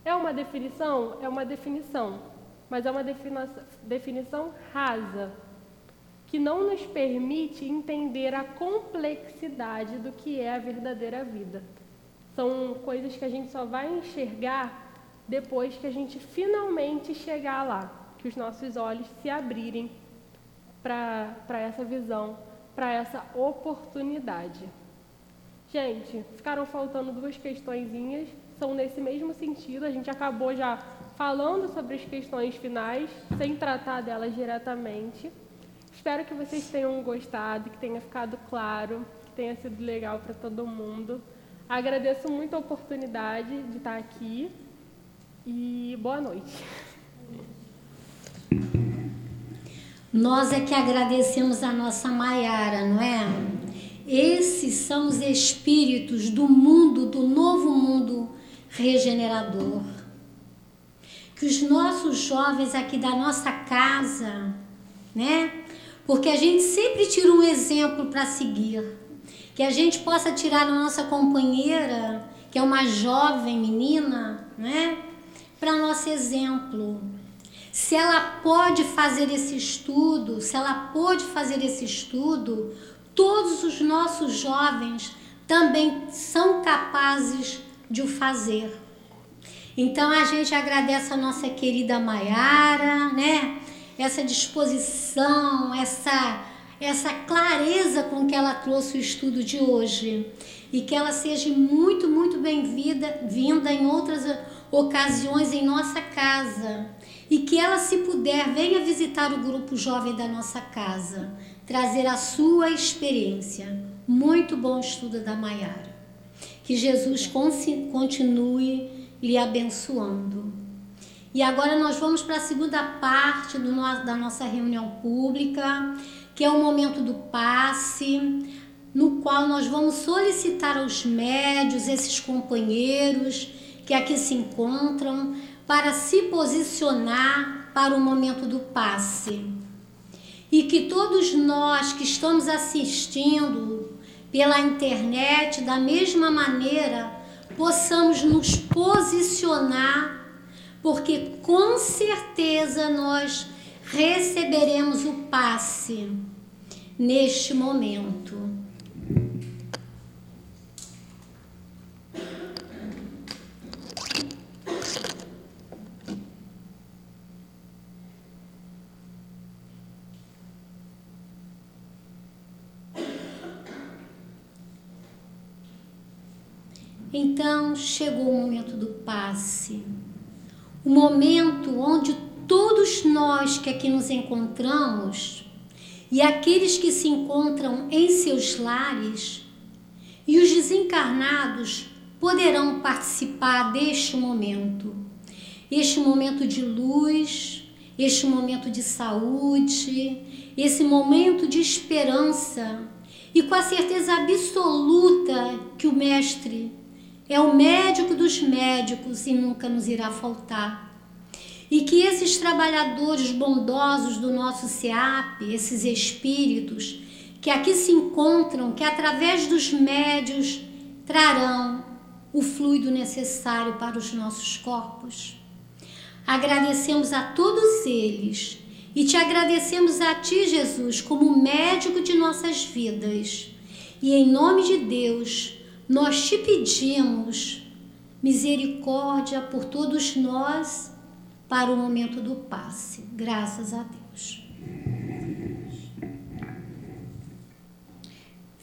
É uma definição? É uma definição, mas é uma definição rasa, que não nos permite entender a complexidade do que é a verdadeira vida. São coisas que a gente só vai enxergar depois que a gente finalmente chegar lá, que os nossos olhos se abrirem para essa visão, para essa oportunidade. Gente, ficaram faltando duas questõezinhas, são nesse mesmo sentido. A gente acabou já falando sobre as questões finais, sem tratar delas diretamente. Espero que vocês tenham gostado, que tenha ficado claro, que tenha sido legal para todo mundo. Agradeço muito a oportunidade de estar aqui e boa noite. Nós é que agradecemos a nossa Maiara, não é? Esses são os espíritos do mundo, do novo mundo regenerador. Que os nossos jovens aqui da nossa casa, né? Porque a gente sempre tira um exemplo para seguir. Que a gente possa tirar a nossa companheira, que é uma jovem menina, né? Para nosso exemplo. Se ela pode fazer esse estudo, se ela pode fazer esse estudo, todos os nossos jovens também são capazes de o fazer. Então a gente agradece a nossa querida Maiara, né? Essa disposição, essa essa clareza com que ela trouxe o estudo de hoje e que ela seja muito, muito bem-vinda vinda em outras ocasiões em nossa casa e que ela, se puder, venha visitar o grupo jovem da nossa casa trazer a sua experiência. Muito bom estudo da Maiara. Que Jesus continue lhe abençoando. E agora nós vamos para a segunda parte do, da nossa reunião pública, que é o momento do passe, no qual nós vamos solicitar aos médios, esses companheiros que aqui se encontram, para se posicionar para o momento do passe. E que todos nós que estamos assistindo pela internet, da mesma maneira, possamos nos posicionar, porque com certeza nós receberemos o passe neste momento. Então chegou o momento do passe, momento onde todos nós que aqui nos encontramos e aqueles que se encontram em seus lares e os desencarnados poderão participar deste momento. Este momento de luz, este momento de saúde, esse momento de esperança e com a certeza absoluta que o Mestre é o médico dos médicos e nunca nos irá faltar. e que esses trabalhadores bondosos do nosso SEAP, esses espíritos que aqui se encontram, que através dos médios trarão o fluido necessário para os nossos corpos. Agradecemos a todos eles e te agradecemos a ti, Jesus, como médico de nossas vidas. E em nome de Deus, nós te pedimos misericórdia por todos nós para o momento do passe. Graças a Deus.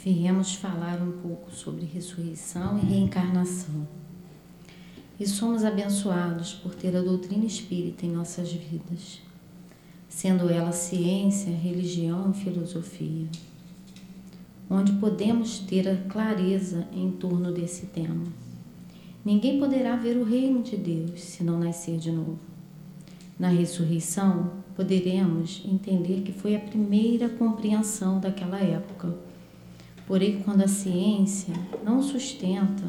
Viemos falar um pouco sobre ressurreição e reencarnação. E somos abençoados por ter a doutrina espírita em nossas vidas, sendo ela ciência, religião e filosofia, onde podemos ter a clareza em torno desse tema. Ninguém poderá ver o reino de Deus se não nascer de novo. Na ressurreição, poderemos entender que foi a primeira compreensão daquela época. Porém, quando a ciência não sustenta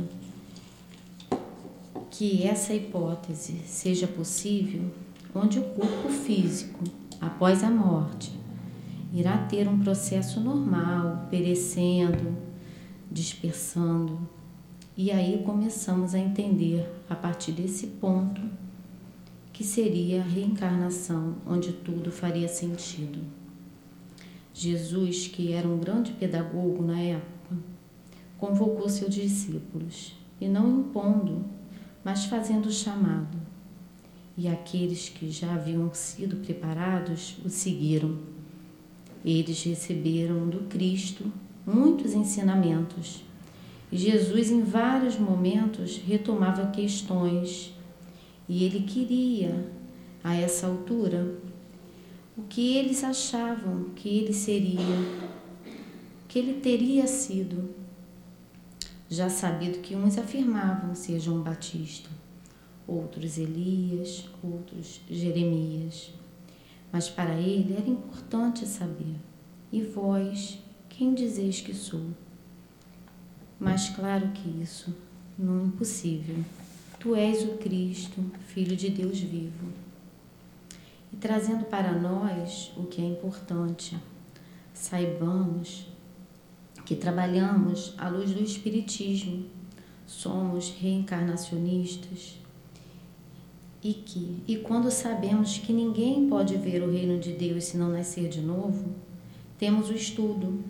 que essa hipótese seja possível, onde o corpo físico, após a morte, irá ter um processo normal, perecendo, dispersando, e aí começamos a entender, a partir desse ponto, que seria a reencarnação, onde tudo faria sentido. Jesus, que era um grande pedagogo na época, convocou seus discípulos, e não impondo, mas fazendo o chamado. E aqueles que já haviam sido preparados o seguiram. Eles receberam do Cristo muitos ensinamentos e Jesus, em vários momentos, retomava questões e ele queria, a essa altura, o que eles achavam que ele seria, que ele teria sido. Já sabido que uns afirmavam ser João Batista, outros Elias, outros Jeremias. Mas para ele era importante saber: e vós, quem dizeis que sou? Mais claro que isso, não é impossível. Tu és o Cristo, Filho de Deus vivo. E trazendo para nós o que é importante, saibamos que trabalhamos à luz do Espiritismo, somos reencarnacionistas e que, e quando sabemos que ninguém pode ver o reino de Deus se não nascer de novo, temos o estudo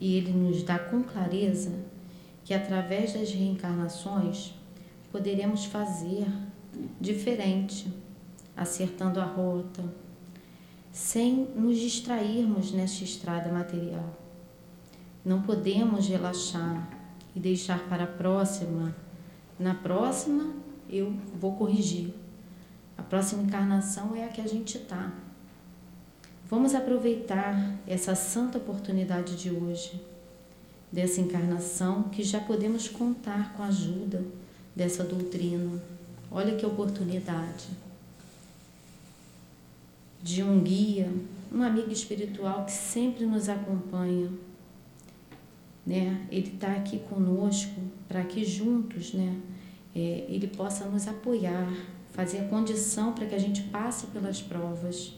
e ele nos dá com clareza que através das reencarnações poderemos fazer diferente, acertando a rota, sem nos distrairmos nesta estrada material. Não podemos relaxar e deixar para a próxima. Na próxima, eu vou corrigir. A próxima encarnação é a que a gente está. Vamos aproveitar essa santa oportunidade de hoje dessa encarnação que já podemos contar com a ajuda dessa doutrina. Olha que oportunidade de um guia, um amigo espiritual que sempre nos acompanha. Né? Ele está aqui conosco para que juntos né, é, ele possa nos apoiar, fazer a condição para que a gente passe pelas provas.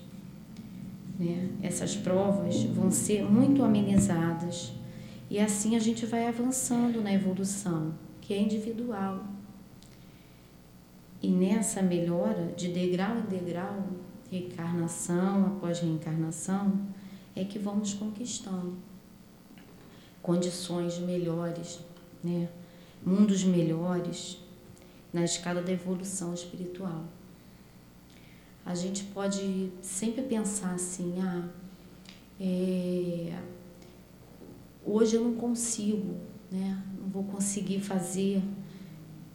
Né? Essas provas vão ser muito amenizadas e assim a gente vai avançando na evolução, que é individual. E nessa melhora de degrau em degrau, reencarnação após reencarnação, é que vamos conquistando condições melhores, né? mundos melhores na escala da evolução espiritual. A gente pode sempre pensar assim, ah, é, hoje eu não consigo, né? Não vou conseguir fazer,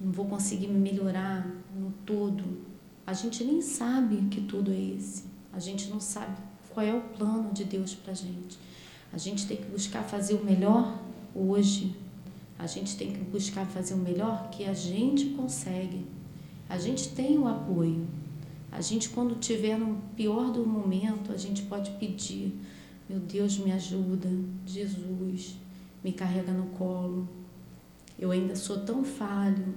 não vou conseguir me melhorar no todo. A gente nem sabe que tudo é esse. A gente não sabe qual é o plano de Deus para gente. A gente tem que buscar fazer o melhor hoje. A gente tem que buscar fazer o melhor que a gente consegue. A gente tem o apoio. A gente, quando tiver no pior do momento, a gente pode pedir meu Deus, me ajuda. Jesus, me carrega no colo. Eu ainda sou tão falho.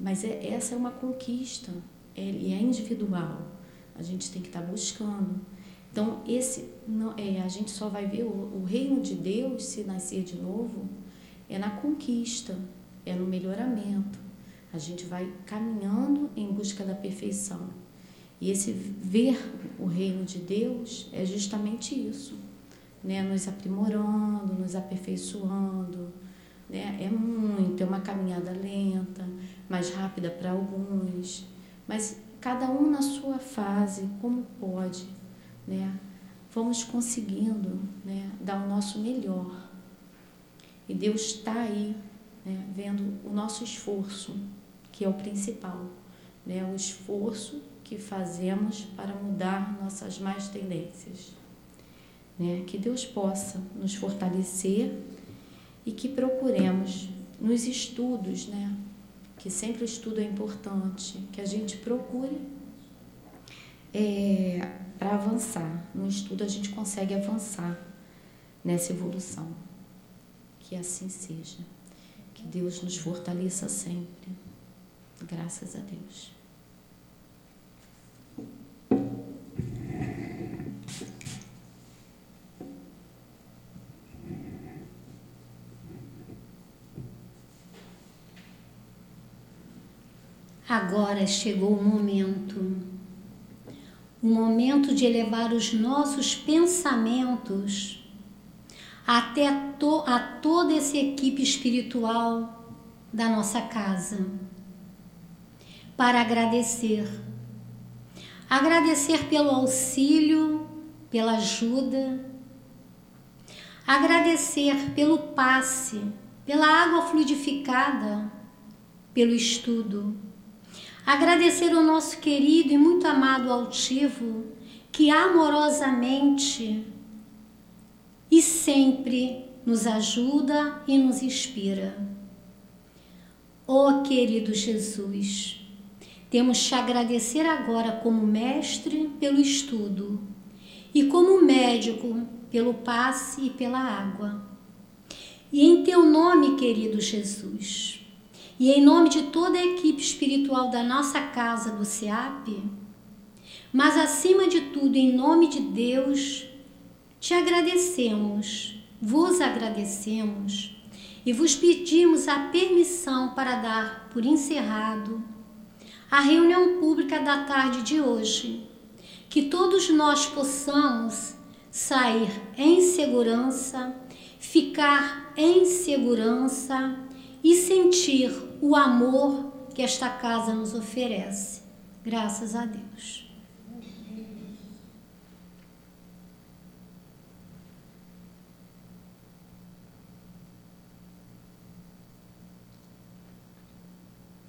Mas é, essa é uma conquista. ele é individual. A gente tem que estar tá buscando. Então, esse não, é, a gente só vai ver o, o reino de Deus se nascer de novo é na conquista, é no melhoramento. A gente vai caminhando em busca da perfeição. E esse ver o reino de Deus é justamente isso, né? Nos aprimorando, nos aperfeiçoando, né? É muito, é uma caminhada lenta, mais rápida para alguns, mas cada um na sua fase, como pode, né? Vamos conseguindo, né? Dar o nosso melhor. E Deus está aí, né? Vendo o nosso esforço, que é o principal, né? O esforço que fazemos para mudar nossas más tendências. Né? Que Deus possa nos fortalecer e que procuremos nos estudos, né? que sempre o estudo é importante, que a gente procure é, para avançar. No estudo a gente consegue avançar nessa evolução. Que assim seja. Que Deus nos fortaleça sempre. Graças a Deus. Agora chegou o momento, o momento de elevar os nossos pensamentos até to, a toda essa equipe espiritual da nossa casa, para agradecer. Agradecer pelo auxílio, pela ajuda, agradecer pelo passe, pela água fluidificada, pelo estudo. Agradecer ao nosso querido e muito amado altivo que amorosamente e sempre nos ajuda e nos inspira. Ó oh, querido Jesus, temos te agradecer agora como mestre pelo estudo e como médico pelo passe e pela água. E em teu nome, querido Jesus, e em nome de toda a equipe espiritual da nossa casa do SEAP, mas acima de tudo, em nome de Deus, te agradecemos, vos agradecemos e vos pedimos a permissão para dar por encerrado a reunião pública da tarde de hoje, que todos nós possamos sair em segurança, ficar em segurança e sentir o amor que esta casa nos oferece. Graças a Deus.